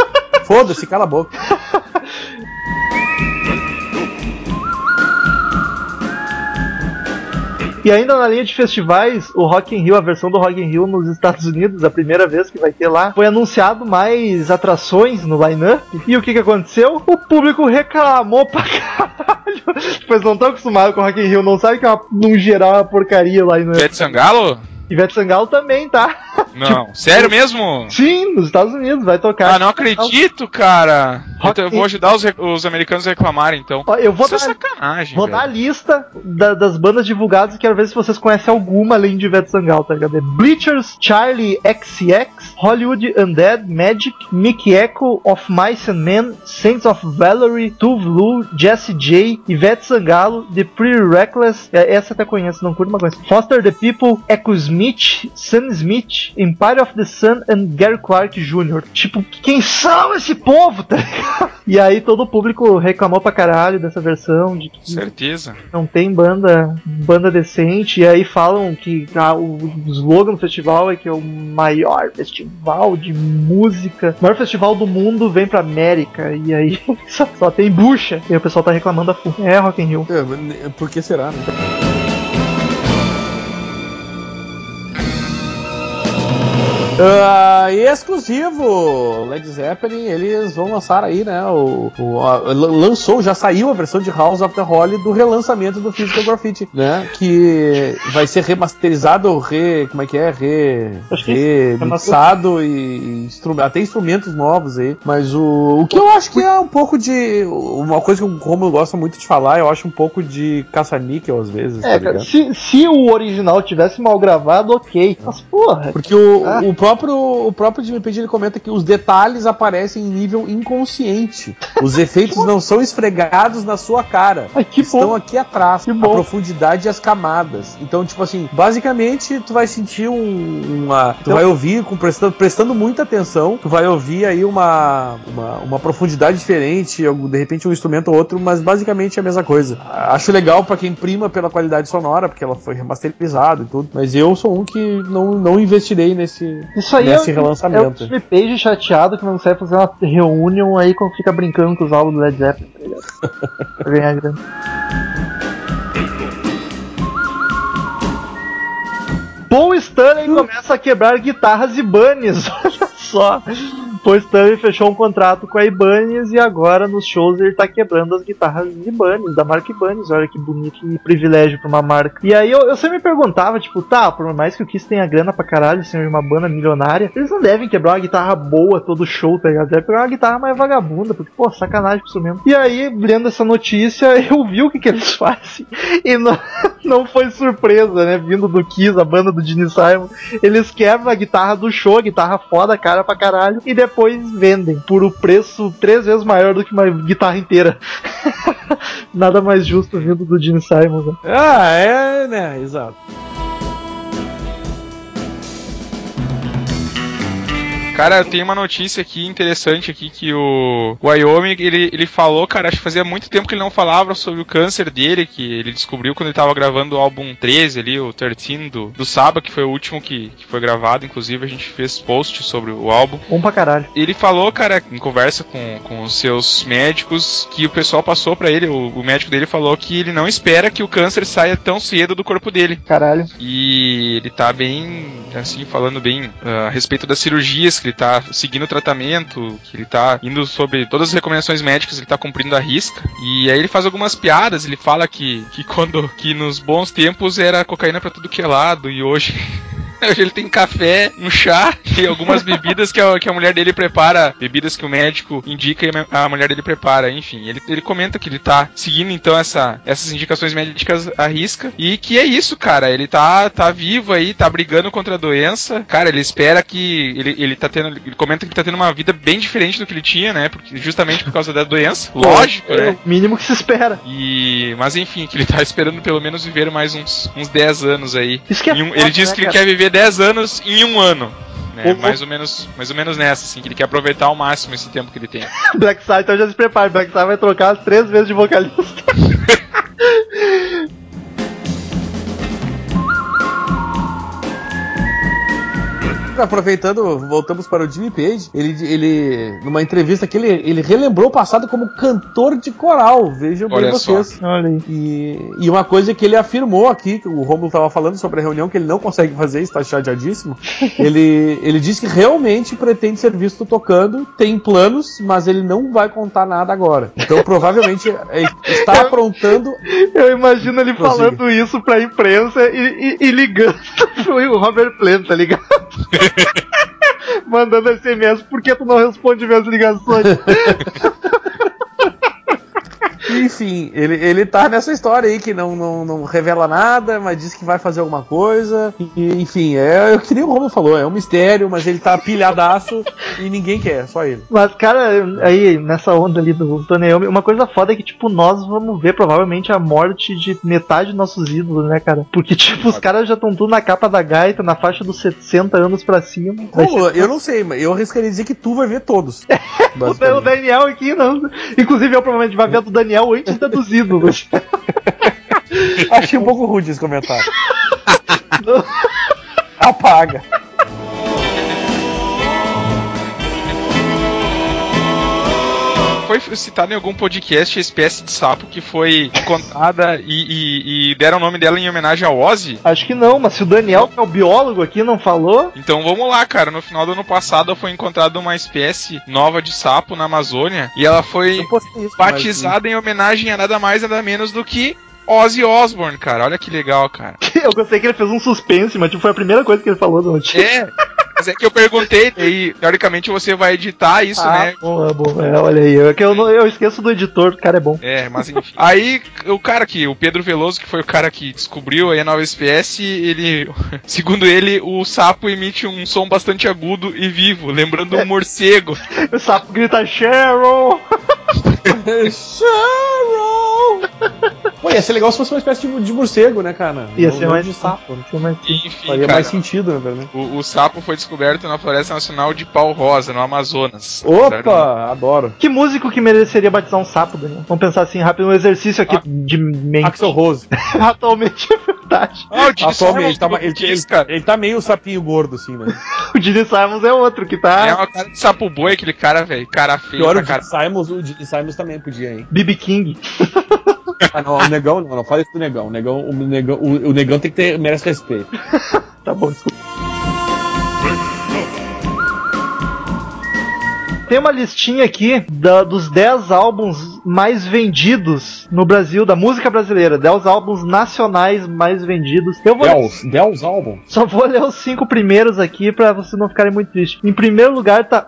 Foda-se, cala a boca. (laughs) E ainda na linha de festivais, o Rock in Rio, a versão do Rock in Rio nos Estados Unidos, a primeira vez que vai ter lá, foi anunciado mais atrações no line-up. E o que que aconteceu? O público reclamou pra caralho. (laughs) Pois não estão acostumados com o Rock in Rio, não sabe que é uma, num geral é uma porcaria o line-up. Ivete Sangalo? Ivete Sangalo também, tá? Não. Sério mesmo? Sim, nos Estados Unidos, vai tocar. Ah, não acredito, cara. Então eu vou ajudar os, os americanos a reclamarem, então. Ó, eu vou Isso é dar, sacanagem, vou velho. dar a lista da- das bandas divulgadas e quero ver se vocês conhecem alguma além de Ivete Sangalo, tá ligado? É Bleachers, Charlie XX, Hollywood Undead, Magic, Mickey Echo, Of Mice and Men, Saints of Valerie, Tuvlu, Jesse J, Ivete Sangalo, The Pretty Reckless, é, essa até conheço, não curto, mas conheço. Foster the People, Echo Smith, Sam Smith, Empire of the Sun and Gary Clark Jr. Tipo, quem são esse povo, tá ligado? E aí todo o público reclamou pra caralho dessa versão, de que Certeza. não tem banda banda decente, e aí falam que ah, o, slogan do festival é que é o maior festival de música, o maior festival do mundo vem pra América, e aí (laughs) só, só tem bucha, e aí o pessoal tá reclamando a full. É Rock in Rio. É, Por que será, né? Ah, e exclusivo, Led Zeppelin, eles vão lançar aí, né? O, o- a- lan- lançou, já saiu a versão de House of the Holy do relançamento do Physical Graffiti, né? Que vai ser remasterizado, re, como é que é? Re, é remixado e, e instru- até instrumentos novos aí. Mas o, o que eu acho que é um pouco de. Uma coisa que o Romulo gosta muito de falar, eu acho um pouco de caça-níquel às vezes. É, tá se, se o original tivesse mal gravado, ok. Mas porra, Porque o, Ah. o próprio o próprio Jimmy Page ele comenta que os detalhes aparecem em nível inconsciente. Os (laughs) efeitos não são esfregados na sua cara. ai, que Estão bom. aqui atrás, a profundidade e as camadas. Então, tipo assim, basicamente tu vai sentir um, uma, tu Então- vai ouvir com prestando, prestando muita atenção, tu vai ouvir aí uma, uma, uma profundidade diferente, de repente um instrumento ou outro, mas basicamente é a mesma coisa. Acho legal pra quem prima pela qualidade sonora, porque ela foi remasterizada e tudo, mas eu sou um que não, não investirei nesse Isso aí nesse é, é o relançamento. Jimmy Page chateado que não consegue fazer uma reunião aí quando fica brincando com os álbuns do Led Zeppelin, tá ligado? (laughs) pra ganhar grana. Paul Stanley começa a quebrar guitarras Ibanez. (laughs) Olha só. Paul Stanley fechou um contrato com a Ibanez e agora nos shows ele tá quebrando as guitarras Ibanez, da marca Ibanez. Olha que bonito e privilégio pra uma marca. E aí eu, eu sempre me perguntava, tipo, tá, por mais que o Kiss tenha grana pra caralho, seja uma banda milionária, eles não devem quebrar uma guitarra boa todo show, tá ligado? Deve pegar uma guitarra mais vagabunda, porque, pô, sacanagem isso mesmo. E aí, lendo essa notícia, (laughs) eu vi o que, que eles fazem. E não, (laughs) não foi surpresa, né? Vindo do Kiss, a banda do Gene Simon. Eles quebram a guitarra do show, a guitarra foda, cara pra caralho, e depois vendem por o preço três vezes maior do que uma guitarra inteira. (laughs) Nada mais justo vindo do Gene Simon. Né? Ah, é, né? Exato. Cara, tem uma notícia aqui interessante aqui que o Wyoming, ele, ele falou, cara, acho que fazia muito tempo que ele não falava sobre o câncer dele, que ele descobriu quando ele tava gravando o álbum 13 ali, o 13 do, do Saba, que foi o último que, que foi gravado, inclusive a gente fez post sobre o álbum. Bom pra caralho. Ele falou, cara, em conversa com, com os seus médicos, que o pessoal passou para ele, o, o médico dele falou que ele não espera que o câncer saia tão cedo do corpo dele. Caralho. E ele tá bem, assim, falando bem uh, a respeito das cirurgias que ele tá seguindo o tratamento, que ele tá indo sobre todas as recomendações médicas, ele tá cumprindo a risca. E aí ele faz algumas piadas, ele fala que, que quando que nos bons tempos era cocaína para tudo que é lado e hoje (laughs) Hoje ele tem café, um chá e algumas bebidas que a, que a mulher dele prepara, bebidas que o médico indica e a mulher dele prepara, enfim. Ele, ele comenta que ele tá seguindo então essa, essas indicações médicas à risca e que é isso, cara. Ele tá, tá vivo aí, tá brigando contra a doença. Cara, ele espera que. Ele, ele tá tendo. Ele comenta que ele tá tendo uma vida bem diferente do que ele tinha, né? Porque, justamente por causa da doença. (laughs) Lógico, é né? o mínimo que se espera. E, mas enfim, que ele tá (laughs) esperando pelo menos viver mais uns, uns 10 anos aí. Isso que é um- foda, ele diz né, que ele cara? quer viver 10 anos em um ano. Né? Mais, ou menos, mais ou menos nessa, assim, que ele quer aproveitar ao máximo esse tempo que ele tem. (laughs) Black Side, então já se prepare. Black Side vai trocar três vezes de vocalista. Aproveitando, voltamos para o Jimmy Page. Ele, ele numa entrevista que ele, ele relembrou o passado como cantor de coral. Vejam bem Olha vocês. Olha aí. E, e uma coisa que ele afirmou aqui, que o Romulo estava falando sobre a reunião, que ele não consegue fazer, está chateadíssimo. (laughs) ele, ele disse que realmente pretende ser visto tocando, tem planos, mas ele não vai contar nada agora. Então provavelmente é, está aprontando. Eu imagino ele Prossiga. falando isso pra imprensa e, e- e ligando (laughs) pro Robert Plant, tá ligado? (laughs) Mandando SMS, por que tu não responde minhas ligações? (laughs) Enfim, ele, ele tá nessa história aí que não, não, não revela nada, mas diz que vai fazer alguma coisa. E, enfim, é o que nem o Romulo falou, é um mistério, mas ele tá pilhadaço e ninguém quer, só ele. Mas, cara, aí, nessa onda ali do Tony Iommi, uma coisa foda é que, tipo, nós vamos ver provavelmente a morte de metade dos nossos ídolos, né, cara? Porque, tipo, os caras já estão tudo na capa da gaita, na faixa dos 60 anos pra cima. Romulo, eu não sei, mas eu arriscaria dizer que tu vai ver todos. (laughs) O. Daniel aqui, não. Inclusive, eu provavelmente vai ver do Daniel antes da dos ídolos. Achei um pouco rude esse comentário. (laughs) Apaga. Foi citado em algum podcast a espécie de sapo que foi encontrada e, e- e deram o nome dela em homenagem ao Ozzy? Acho que não, mas se o Daniel, que é o biólogo aqui, não falou, Então vamos lá, cara. No final do ano passado foi encontrada uma espécie nova de sapo na Amazônia e ela foi isso, mas- batizada em homenagem a nada mais nada menos do que Ozzy Osbourne, cara. Olha que legal, cara. (laughs) eu gostei que ele fez um suspense, mas tipo, foi a primeira coisa que ele falou da notícia. É, mas é que eu perguntei, e teoricamente você vai editar isso, ah, né? bom, é bom. É, olha aí, é que eu, não- eu esqueço do editor, o cara é bom. É, mas enfim. Aí, o cara que, o Pedro Veloso, que foi o cara que descobriu aí a nova espécie, ele, (laughs) segundo ele, o sapo emite um som bastante agudo e vivo, lembrando um morcego. (laughs) O sapo grita Cheryl! (laughs) Sharon! Pô, ia ser legal se fosse uma espécie de, de morcego, né, cara? Ia Não- ser não mais de sapo. né? Deixa eu mais- Enfim, Faria cara, mais sentido, na verdade. o, o sapo foi descoberto na Floresta Nacional de Pau Rosa, no Amazonas. Certo? Opa, adoro. Que músico que mereceria batizar um sapo, Daniel? Vamos pensar assim, rápido, um exercício aqui Ah. de mente. Axel Rose. (laughs) Atualmente é verdade. Ah, o Gene Simons Atualmente, tá, ele, ele- cara. ele tá meio sapinho gordo, assim, né? (laughs) O Gene Simons é outro que É tá. uma cara de sapo boi, aquele cara, velho. Cara feio Pior, pra o cara. Gene Simons, o Gene Simons também podia, hein? BB King. (laughs) Ah, não, o negão não, não fala isso do negão. O negão, o negão, o, o negão tem que ter, merece respeito. (laughs) Tá bom, desculpa. Tem uma listinha aqui da- dos 10 álbuns mais vendidos no Brasil, da música brasileira. 10 álbuns nacionais mais vendidos. Eu vou Dells, Dells Album. só vou ler os cinco primeiros aqui pra vocês não ficarem muito tristes. Em primeiro lugar tá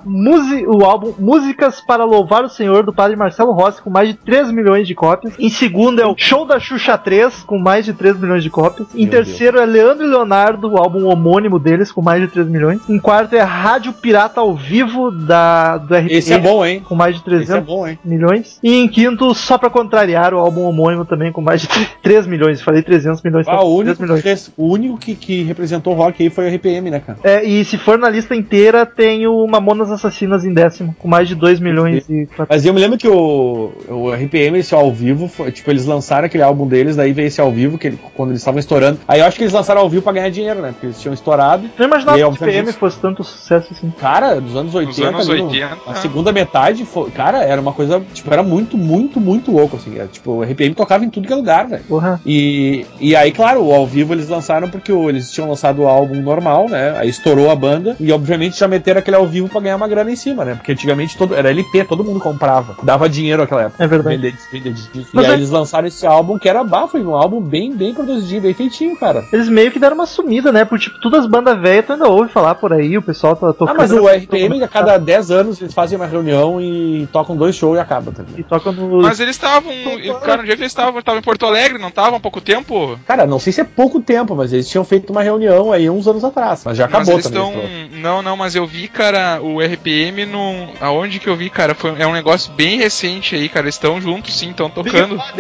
o álbum Músicas para Louvar o Senhor, do padre Marcelo Rossi, com mais de 3 milhões de cópias. Em segundo é o Show da Xuxa 3, com mais de 3 milhões de cópias. Em Meu terceiro é Leandro e Leonardo, o álbum homônimo deles, com mais de 3 milhões. Em quarto é Rádio Pirata ao Vivo, da, do RPM, Esse é bom, hein? com mais de Esse é 300 bom, hein? milhões. E em quinto, só pra contrariar, o álbum homônimo também, com mais de 3 milhões. Falei 300 milhões, Ah, o 3 único, milhões. que, o único que, que representou o rock aí foi o RPM, né, cara? É, e se for na lista inteira, tem o Mamonas Assassinas em décimo, com mais de 2 milhões e 400. Mas eu me lembro que o, o RPM, esse ao vivo, foi, tipo, eles lançaram aquele álbum deles, daí veio esse ao vivo, que ele- quando eles estavam estourando. Aí eu acho que eles lançaram ao vivo pra ganhar dinheiro, né? Porque eles tinham estourado. Não imaginava que o PM obviamente- fosse tanto sucesso assim. Cara, dos anos 80, anos ali, no- 80, a segunda metade, foi, cara, era uma coisa, tipo, era muito, muito, muito louco, assim. Era, tipo, o RPM tocava em tudo que é lugar, velho. Porra. E, e aí, claro, o ao vivo eles lançaram porque eles tinham lançado o álbum normal, né? Aí estourou a banda e, obviamente, já meteram aquele ao vivo pra ganhar uma grana em cima, né? Porque antigamente todo, era LP, todo mundo comprava. Dava dinheiro naquela época. É verdade. Vender, vender disco. E aí é- eles lançaram esse álbum que era bafo, um álbum bem, bem produzidinho, bem feitinho, cara. Eles meio que deram uma sumida, né? Por tipo, todas as bandas velhas tu ainda ouve falar por aí, o pessoal tá Ah, tocando. mas o RPM, a cada 10 anos, eles fazem uma reunião e tocam dois shows e acaba, tá ligado? Mas eles estavam. Cara, no dia que eles estavam, estavam em Porto Alegre, não estavam há pouco tempo? Cara, não sei se é pouco tempo, mas eles tinham feito uma reunião aí uns anos atrás. Mas já Mas acabou eles também. troço. Não, não, mas eu vi, cara, o RPM no. Aonde que eu vi, cara? Foi... É um negócio bem recente aí, cara. Eles estão juntos, sim, estão tocando. (laughs)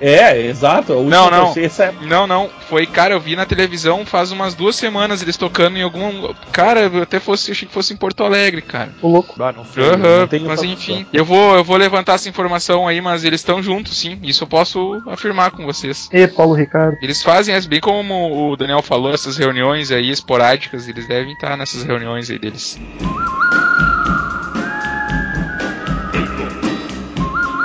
É, exato. Não, não. sei, é Não, não. Foi, cara, eu vi na televisão faz umas duas semanas eles tocando em algum. Cara, eu até fosse, achei que fosse em Porto Alegre, cara. O louco. Ah, não sei, Aham, não mas enfim, eu vou, eu vou levantar essa informação aí, mas eles estão juntos, sim. Isso eu posso afirmar com vocês. E Paulo Ricardo. Eles fazem, bem como o Daniel falou, essas reuniões aí esporádicas, eles devem estar nessas reuniões aí deles.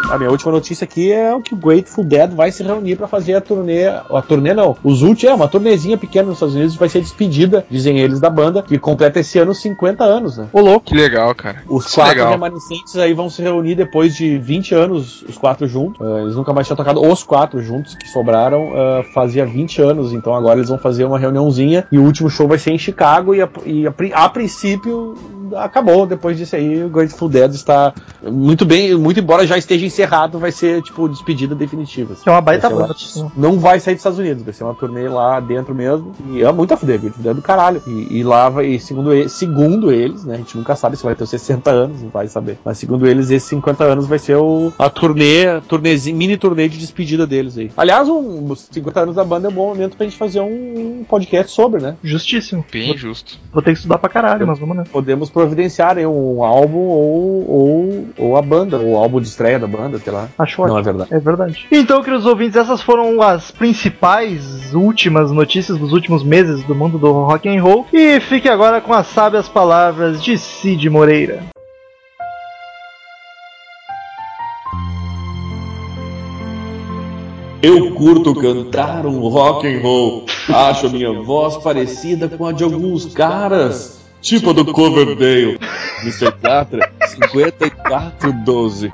A minha última notícia aqui é o que o Grateful Dead vai se reunir pra fazer a turnê. A turnê não. Os últimos, é uma turnezinha pequena nos Estados Unidos, vai ser despedida, dizem eles, da banda, que completa esse ano 50 anos, né? O louco. Que legal, cara. Os Isso quatro legal. remanescentes aí vão se reunir depois de 20 anos, os quatro juntos. Ah, eles nunca mais tinham tocado os quatro juntos que sobraram, ah, fazia 20 anos, então agora eles vão fazer uma reuniãozinha e o último show vai ser em Chicago e a, e a a princípio acabou. Depois disso aí, o Grateful Dead está muito bem, muito embora já esteja encerrado, vai ser tipo despedida definitiva. assim. É uma baita banda. não vai sair dos Estados Unidos, vai ser uma turnê lá dentro mesmo. E é muito a fuder, é do caralho. E, e lá vai, e segundo, ele- segundo eles, né? A gente nunca sabe se vai ter os 60 anos, não vai saber. Mas segundo eles, esses 50 anos vai ser o, a turnê, a turnezinha, mini turnê de despedida deles aí. Aliás, um, os 50 anos da banda é um bom momento pra gente fazer um, um podcast sobre, né? Justíssimo. Bem justo. Vou ter que estudar pra caralho, mas vamos nessa. Podemos providenciar aí um álbum ou, ou, ou a banda, ou o álbum de estreia da banda, sei lá. Acho Não ótimo. é verdade. É verdade. Então, queridos ouvintes, essas foram as principais últimas notícias dos últimos meses do mundo do rock and roll. E fique agora com as sábias palavras de Cid Moreira. Eu curto cantar um rock and roll. Acho a minha voz parecida com a de alguns caras, tipo a do Coverdale. Mr. Catra, 5412.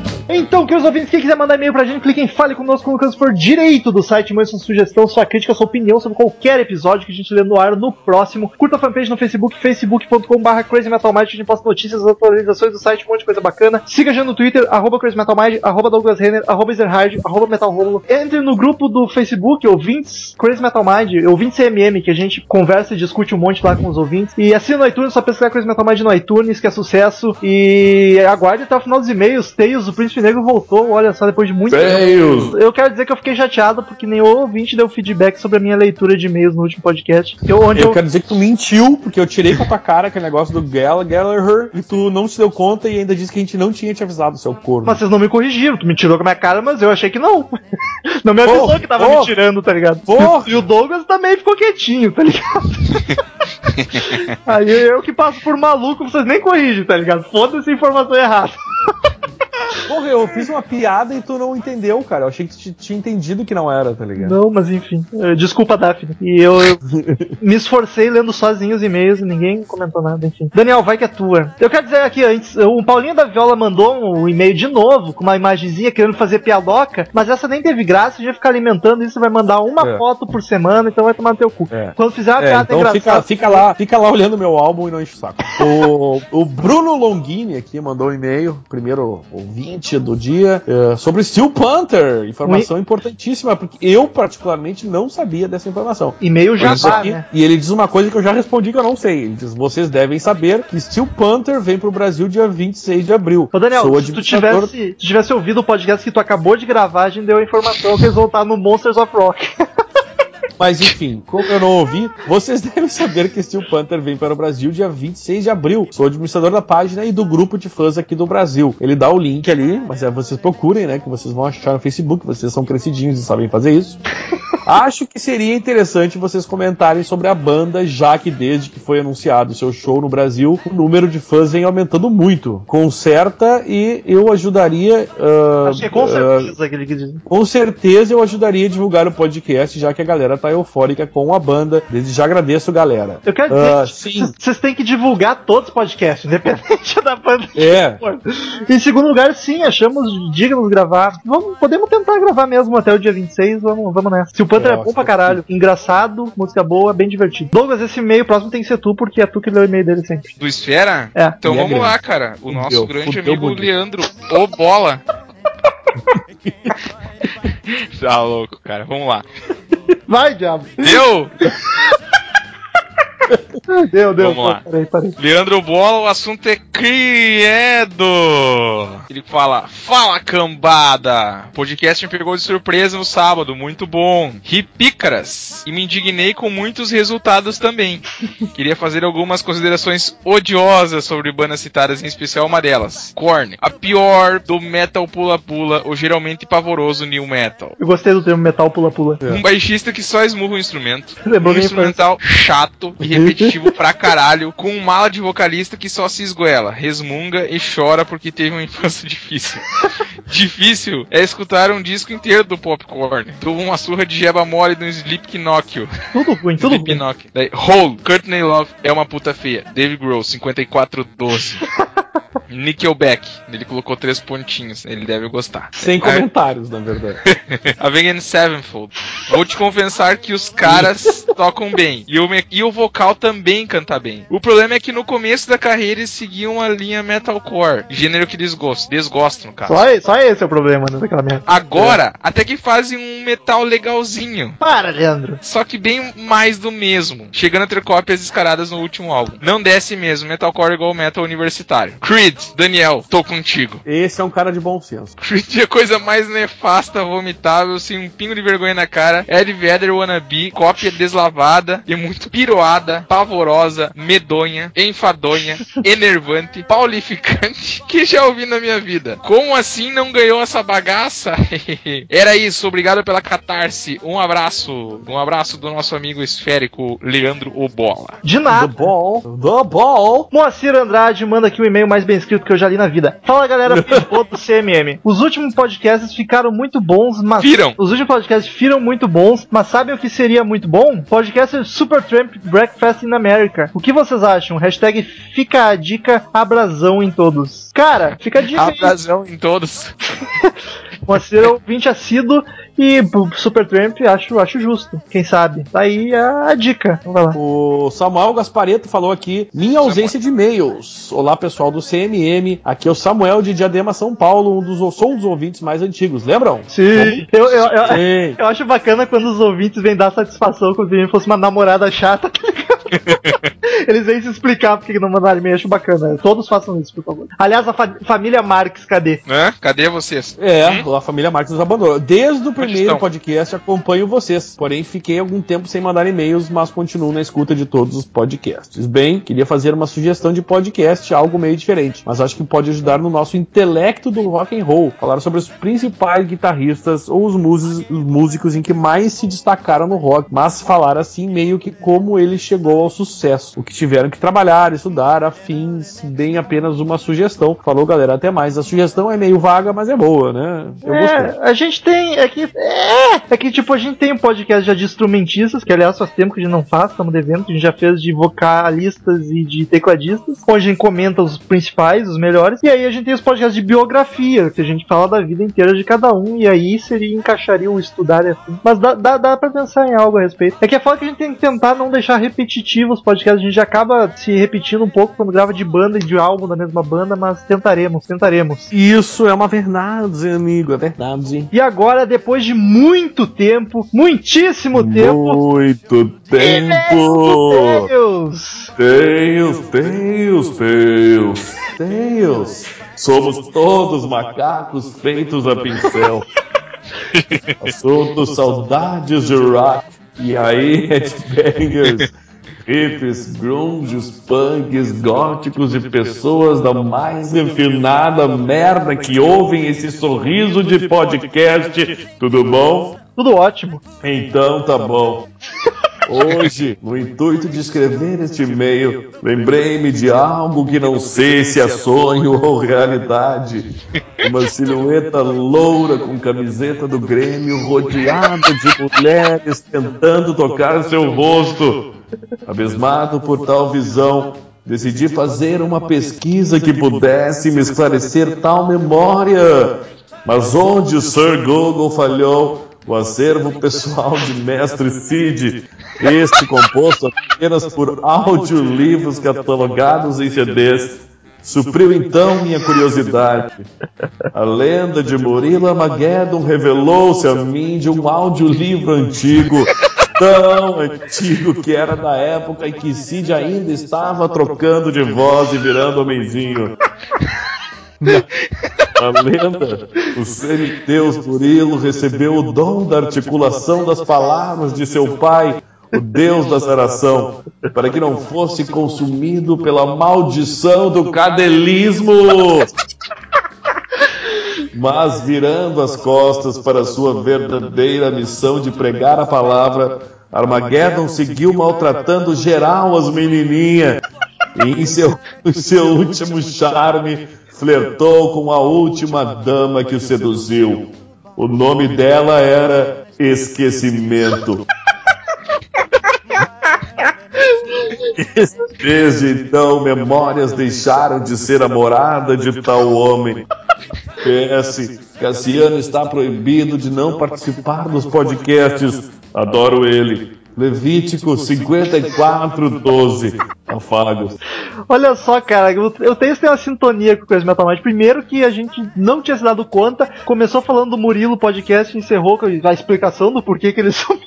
Então, queridos ouvintes, quem quiser mandar e-mail pra gente, clique em Fale Conosco no canto por direito do site, mande sua sugestão, sua crítica, sua opinião sobre qualquer episódio que a gente lê no ar no próximo. Curta a fanpage no Facebook, facebook.com.br Crazy Metal Mind, que a gente posta notícias, atualizações do site, um monte de coisa bacana. Siga a gente no Twitter, arroba Crazy Metal Mind, arroba Douglas Renner, arroba Ezerhard, arroba Metal Romulo. Entre no grupo do Facebook, ouvintes Crazy Metal Mind, ouvintes CMM, que a gente conversa e discute um monte lá com os ouvintes. E assina no iTunes, só pesquisar Crazy Metal Mind no iTunes, que é sucesso. E aguarde até o final dos e-mails, Tales do Príncipe Negro voltou, olha só, depois de muito Feios. Eu quero dizer que eu fiquei chateado porque nem o ouvinte deu feedback sobre a minha leitura de e-mails no último podcast. que eu- onde Eu eu, quero dizer que tu mentiu, porque eu tirei com a tua cara aquele negócio do Gall- Gallagher e tu não se deu conta e ainda disse que a gente não tinha te avisado, seu corno. Mas vocês não me corrigiram, tu me tirou com a minha cara, mas eu achei que não. (laughs) Não me avisou Pô, que tava pô. me tirando, tá ligado? Porra. E o Douglas também ficou quietinho, tá ligado? (laughs) Aí eu que passo por maluco, vocês nem corrigem, tá ligado? Foda-se a informação errada. (laughs) Porra, eu fiz uma piada e tu não entendeu, cara. Eu achei que tu tinha entendido que não era, tá ligado? Não, mas enfim. Eh, Desculpa, Daphne. E eu, eu (laughs) me esforcei lendo sozinho os e-mails e ninguém comentou nada, enfim. Daniel, vai que é tua. Eu quero dizer aqui antes, o Paulinho da Viola mandou um e-mail de novo, com uma imagenzinha querendo fazer piadoca, mas essa nem teve graça, vai ficar alimentando isso, vai mandar uma É. foto por semana, então vai tomar no teu cu. É. Quando fizer uma É, piada então fica, engraçada. fica lá, fica lá olhando meu álbum e não enche o saco. O, o Bruno Longini aqui mandou um e-mail, primeiro ouvinte do dia, é, sobre Steel Panther. Informação importantíssima, porque eu particularmente não sabia dessa informação. E-mail Olha só jabá, Aqui, né? E ele diz uma coisa que eu já respondi que eu não sei. Ele diz: vocês devem saber que Steel Panther vem pro Brasil dia 26 de abril. Ô Daniel, Sou se tu, tivesse, se tivesse ouvido o podcast que tu acabou de gravar, a gente deu a informação que eles vão estar no Monsters of Rock. (laughs) Mas enfim, como eu não ouvi, vocês (laughs) devem saber que Steel Panther vem para o Brasil dia 26 de abril. Sou administrador da página e do grupo de fãs aqui do Brasil. Ele dá o link ali, mas é vocês procurem, né? Que vocês vão achar no Facebook, vocês são crescidinhos e sabem fazer isso. (laughs) Acho que seria interessante vocês comentarem sobre a banda, já que desde que foi anunciado o seu show no Brasil, o número de fãs vem aumentando muito. Conserta e eu ajudaria. Acho que é com ah, certeza aquele que diz. com certeza eu ajudaria a divulgar o podcast, já que a galera tá eufórica com a banda. Desde já agradeço, galera. Eu quero dizer Ah, que (laughs) vocês têm que divulgar todos os podcasts, independente (laughs) da banda. É, Em segundo lugar, sim, achamos dignos gravar. Vamos, podemos tentar gravar mesmo até o dia 26, vamos, vamos nessa. Se o Panther é, É, bom pra que caralho, engraçado, música boa, bem divertido. Douglas, esse e-mail próximo tem que ser tu, porque é tu que lê o e-mail dele sempre. Do Esfera? É. Então E é vamos grande. lá, cara. O nosso grande amigo bonito. Leandro, o Bola. (laughs) tá louco, cara. Vamos lá. Vai, diabo! Deu? (laughs) Deu, deu. Vamos lá. Parei, parei. Leandro Bola, o assunto é credo. Ele fala: Fala cambada! O podcast me pegou de surpresa no sábado, muito bom. Ri pícaras e me indignei com muitos resultados também. (laughs) Queria fazer algumas considerações odiosas sobre bandas citadas, em especial uma delas: Korn, a pior do metal pula-pula, ou geralmente pavoroso new metal. Eu gostei do termo metal pula-pula. Um baixista que só esmurra o instrumento. (laughs) Lembrou um instrumental chato e (laughs) repetitivo pra caralho, com um mala de vocalista que só se esgoela, resmunga e chora porque teve uma infância difícil. Difícil é escutar um disco inteiro do Popcorn. Dou uma surra de jeba mole no Slipknot. Tudo ruim, tudo ruim. Slipknot. Daí, Hole, Courtney Love é uma puta feia. Dave Grohl, 5412. (laughs) Nickelback, ele colocou três pontinhos, ele deve gostar. sem Aí- comentários, na verdade. (laughs) Avenged Sevenfold. Vou te confessar que os caras (laughs) tocam bem. E o, e o vocal também canta bem. O problema é que no começo da carreira eles seguiam a linha metalcore. Gênero que eles gostam. Desgostam, no caso. Só, só esse é o problema né, daquela merda. Agora, até que fazem um metal legalzinho. Para, Leandro. Só que bem mais do mesmo. Chegando a ter cópias descaradas no último álbum. Não desce mesmo. Metalcore igual metal universitário. Creed, Daniel, tô contigo. Esse é um cara de bom senso. Creed é a coisa mais nefasta, vomitável, sem um pingo de vergonha na cara. Ed Vedder wannabe, cópia deslavada e muito piroada, pavorosa, medonha, enfadonha, enervante, paulificante (laughs) que já ouvi na minha vida. Como assim não ganhou essa bagaça? (laughs) Era isso, obrigado pela catarse. Um abraço, um abraço do nosso amigo esférico Leandro Obola. De The nada. ball, the ball. Moacir Andrade manda aqui um e-mail mais bem escrito que eu já li na vida. Fala galera (laughs) do CMM. Os últimos podcasts ficaram muito bons, mas. Viram? Os últimos podcasts firam muito bons, mas sabem o que seria muito bom? Podcast Supertramp Breakfast in America. O que vocês acham? Hashtag fica a dica abrasão em todos. Cara, fica a dica em todos. (laughs) Moacir é ouvinte assíduo e pro Supertramp acho, acho justo. Quem sabe? Tá aí a, a dica. Vamos lá. O Samuel Gaspareto falou aqui: minha ausência de e-mails. Olá, pessoal do CMM. Aqui é o Samuel de Diadema, São Paulo. Um dos, sou um dos ouvintes mais antigos. Lembram? Sim. Eu, eu, eu, Sim. eu acho bacana quando os ouvintes vêm dar satisfação como se ele fosse uma namorada chata, tá ligado? (laughs) Eles vêm se explicar porque que não mandaram e-mail, acho bacana. Todos façam isso, por favor. Aliás, a fa- família Marques, cadê? Hã? Cadê vocês? É, Hum? a família Marques nos abandonou. Desde o primeiro podcast acompanho vocês. Porém, fiquei algum tempo sem mandar e-mails, mas continuo na escuta de todos os podcasts. Bem, queria fazer uma sugestão de podcast, algo meio diferente, mas acho que pode ajudar no nosso intelecto do rock and roll. Falar sobre os principais guitarristas ou os músicos, os músicos em que mais se destacaram no rock, mas falar assim meio que como ele chegou ao sucesso, o que tiveram que trabalhar, estudar, afins, bem apenas uma sugestão. Falou, galera, até mais. A sugestão é meio vaga, mas é boa, né? Eu gostei. É, a gente tem. É que, é, é que, tipo, a gente tem um podcast já de instrumentistas, que aliás faz tempo que a gente não faz, estamos devendo, que a gente já fez de vocalistas e de tecladistas, onde a gente comenta os principais, os melhores. E aí a gente tem os podcasts de biografia, que a gente fala da vida inteira de cada um, e aí seria encaixaria o estudar e assim. Mas dá, dá, dá pra pensar em algo a respeito. É que é foda que a gente tem que tentar não deixar repetitivo os podcasts, a gente acaba se repetindo um pouco quando grava de banda e de álbum da mesma banda, mas tentaremos, tentaremos. Isso é uma verdade, amigo, é verdade. E agora, depois de muito tempo, muitíssimo tempo, Muito tempo! Deus! Tails, Tails, Tails. Deus! Somos todos macacos feitos a pincel. Assunto saudades de rock. E aí, (laughs) headbangers, hippies, grunges, punks, góticos e pessoas da mais refinada merda que ouvem esse sorriso de podcast. Tudo bom? Tudo ótimo. Então tá bom. (laughs) Hoje, no intuito de escrever este e-mail, lembrei-me de algo que não sei se é sonho ou realidade. Uma silhueta loura com camiseta do Grêmio rodeada de mulheres tentando tocar seu rosto. Abismado por tal visão, decidi fazer uma pesquisa que pudesse me esclarecer tal memória. Mas onde o Sir Google falhou, o acervo pessoal de Mestre Cid, este composto apenas por audiolivros catalogados em CDs, supriu então minha curiosidade. A lenda de Murilo Armageddon revelou-se a mim de um audiolivro antigo, tão antigo que era da época em que Cid ainda estava trocando de voz e virando homenzinho. (laughs) A lenda, o semideus Murilo recebeu o dom da articulação das palavras de seu pai, o deus da saração, para que não fosse consumido pela maldição do cadelismo. Mas virando as costas para sua verdadeira missão de pregar a palavra, Armageddon seguiu maltratando geral as menininhas. E em seu, (laughs) seu último charme, flertou com a última dama que o seduziu. O nome dela era Esquecimento. Desde então, memórias deixaram de ser a morada de tal homem. PS, Cassiano está proibido de não participar dos podcasts. Adoro ele. Levítico 54, 12. Afagos. Olha só, cara, eu, tenho, uma sintonia com o Crazy Metal Mind. Primeiro que a gente não tinha se dado conta, começou falando do Murilo podcast, encerrou com a explicação do porquê que ele (laughs) sumiu,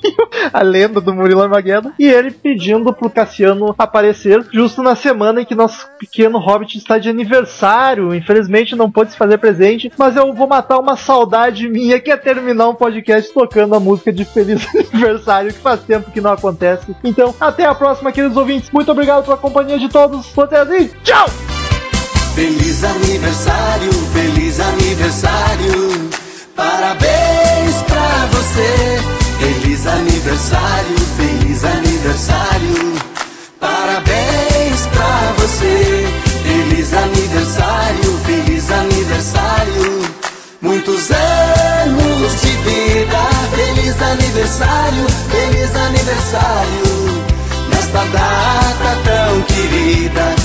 a lenda do Murilo Armageddon, e ele pedindo pro Cassiano aparecer justo na semana em que nosso pequeno Hobbit está de aniversário. Infelizmente não pôde se fazer presente, mas eu vou matar uma saudade minha que é terminar um podcast tocando a música de Feliz (laughs) Aniversário, que faz tempo que não acontece. Então, até a próxima, queridos ouvintes. Muito obrigado pela companhia de todos. Vocês e tchau! Feliz aniversário, feliz aniversário. Parabéns pra você. Feliz aniversário, feliz aniversário. Parabéns pra você. Feliz aniversário, feliz aniversário. Muitos anos de vida. Feliz aniversário, feliz aniversário tua data tão querida.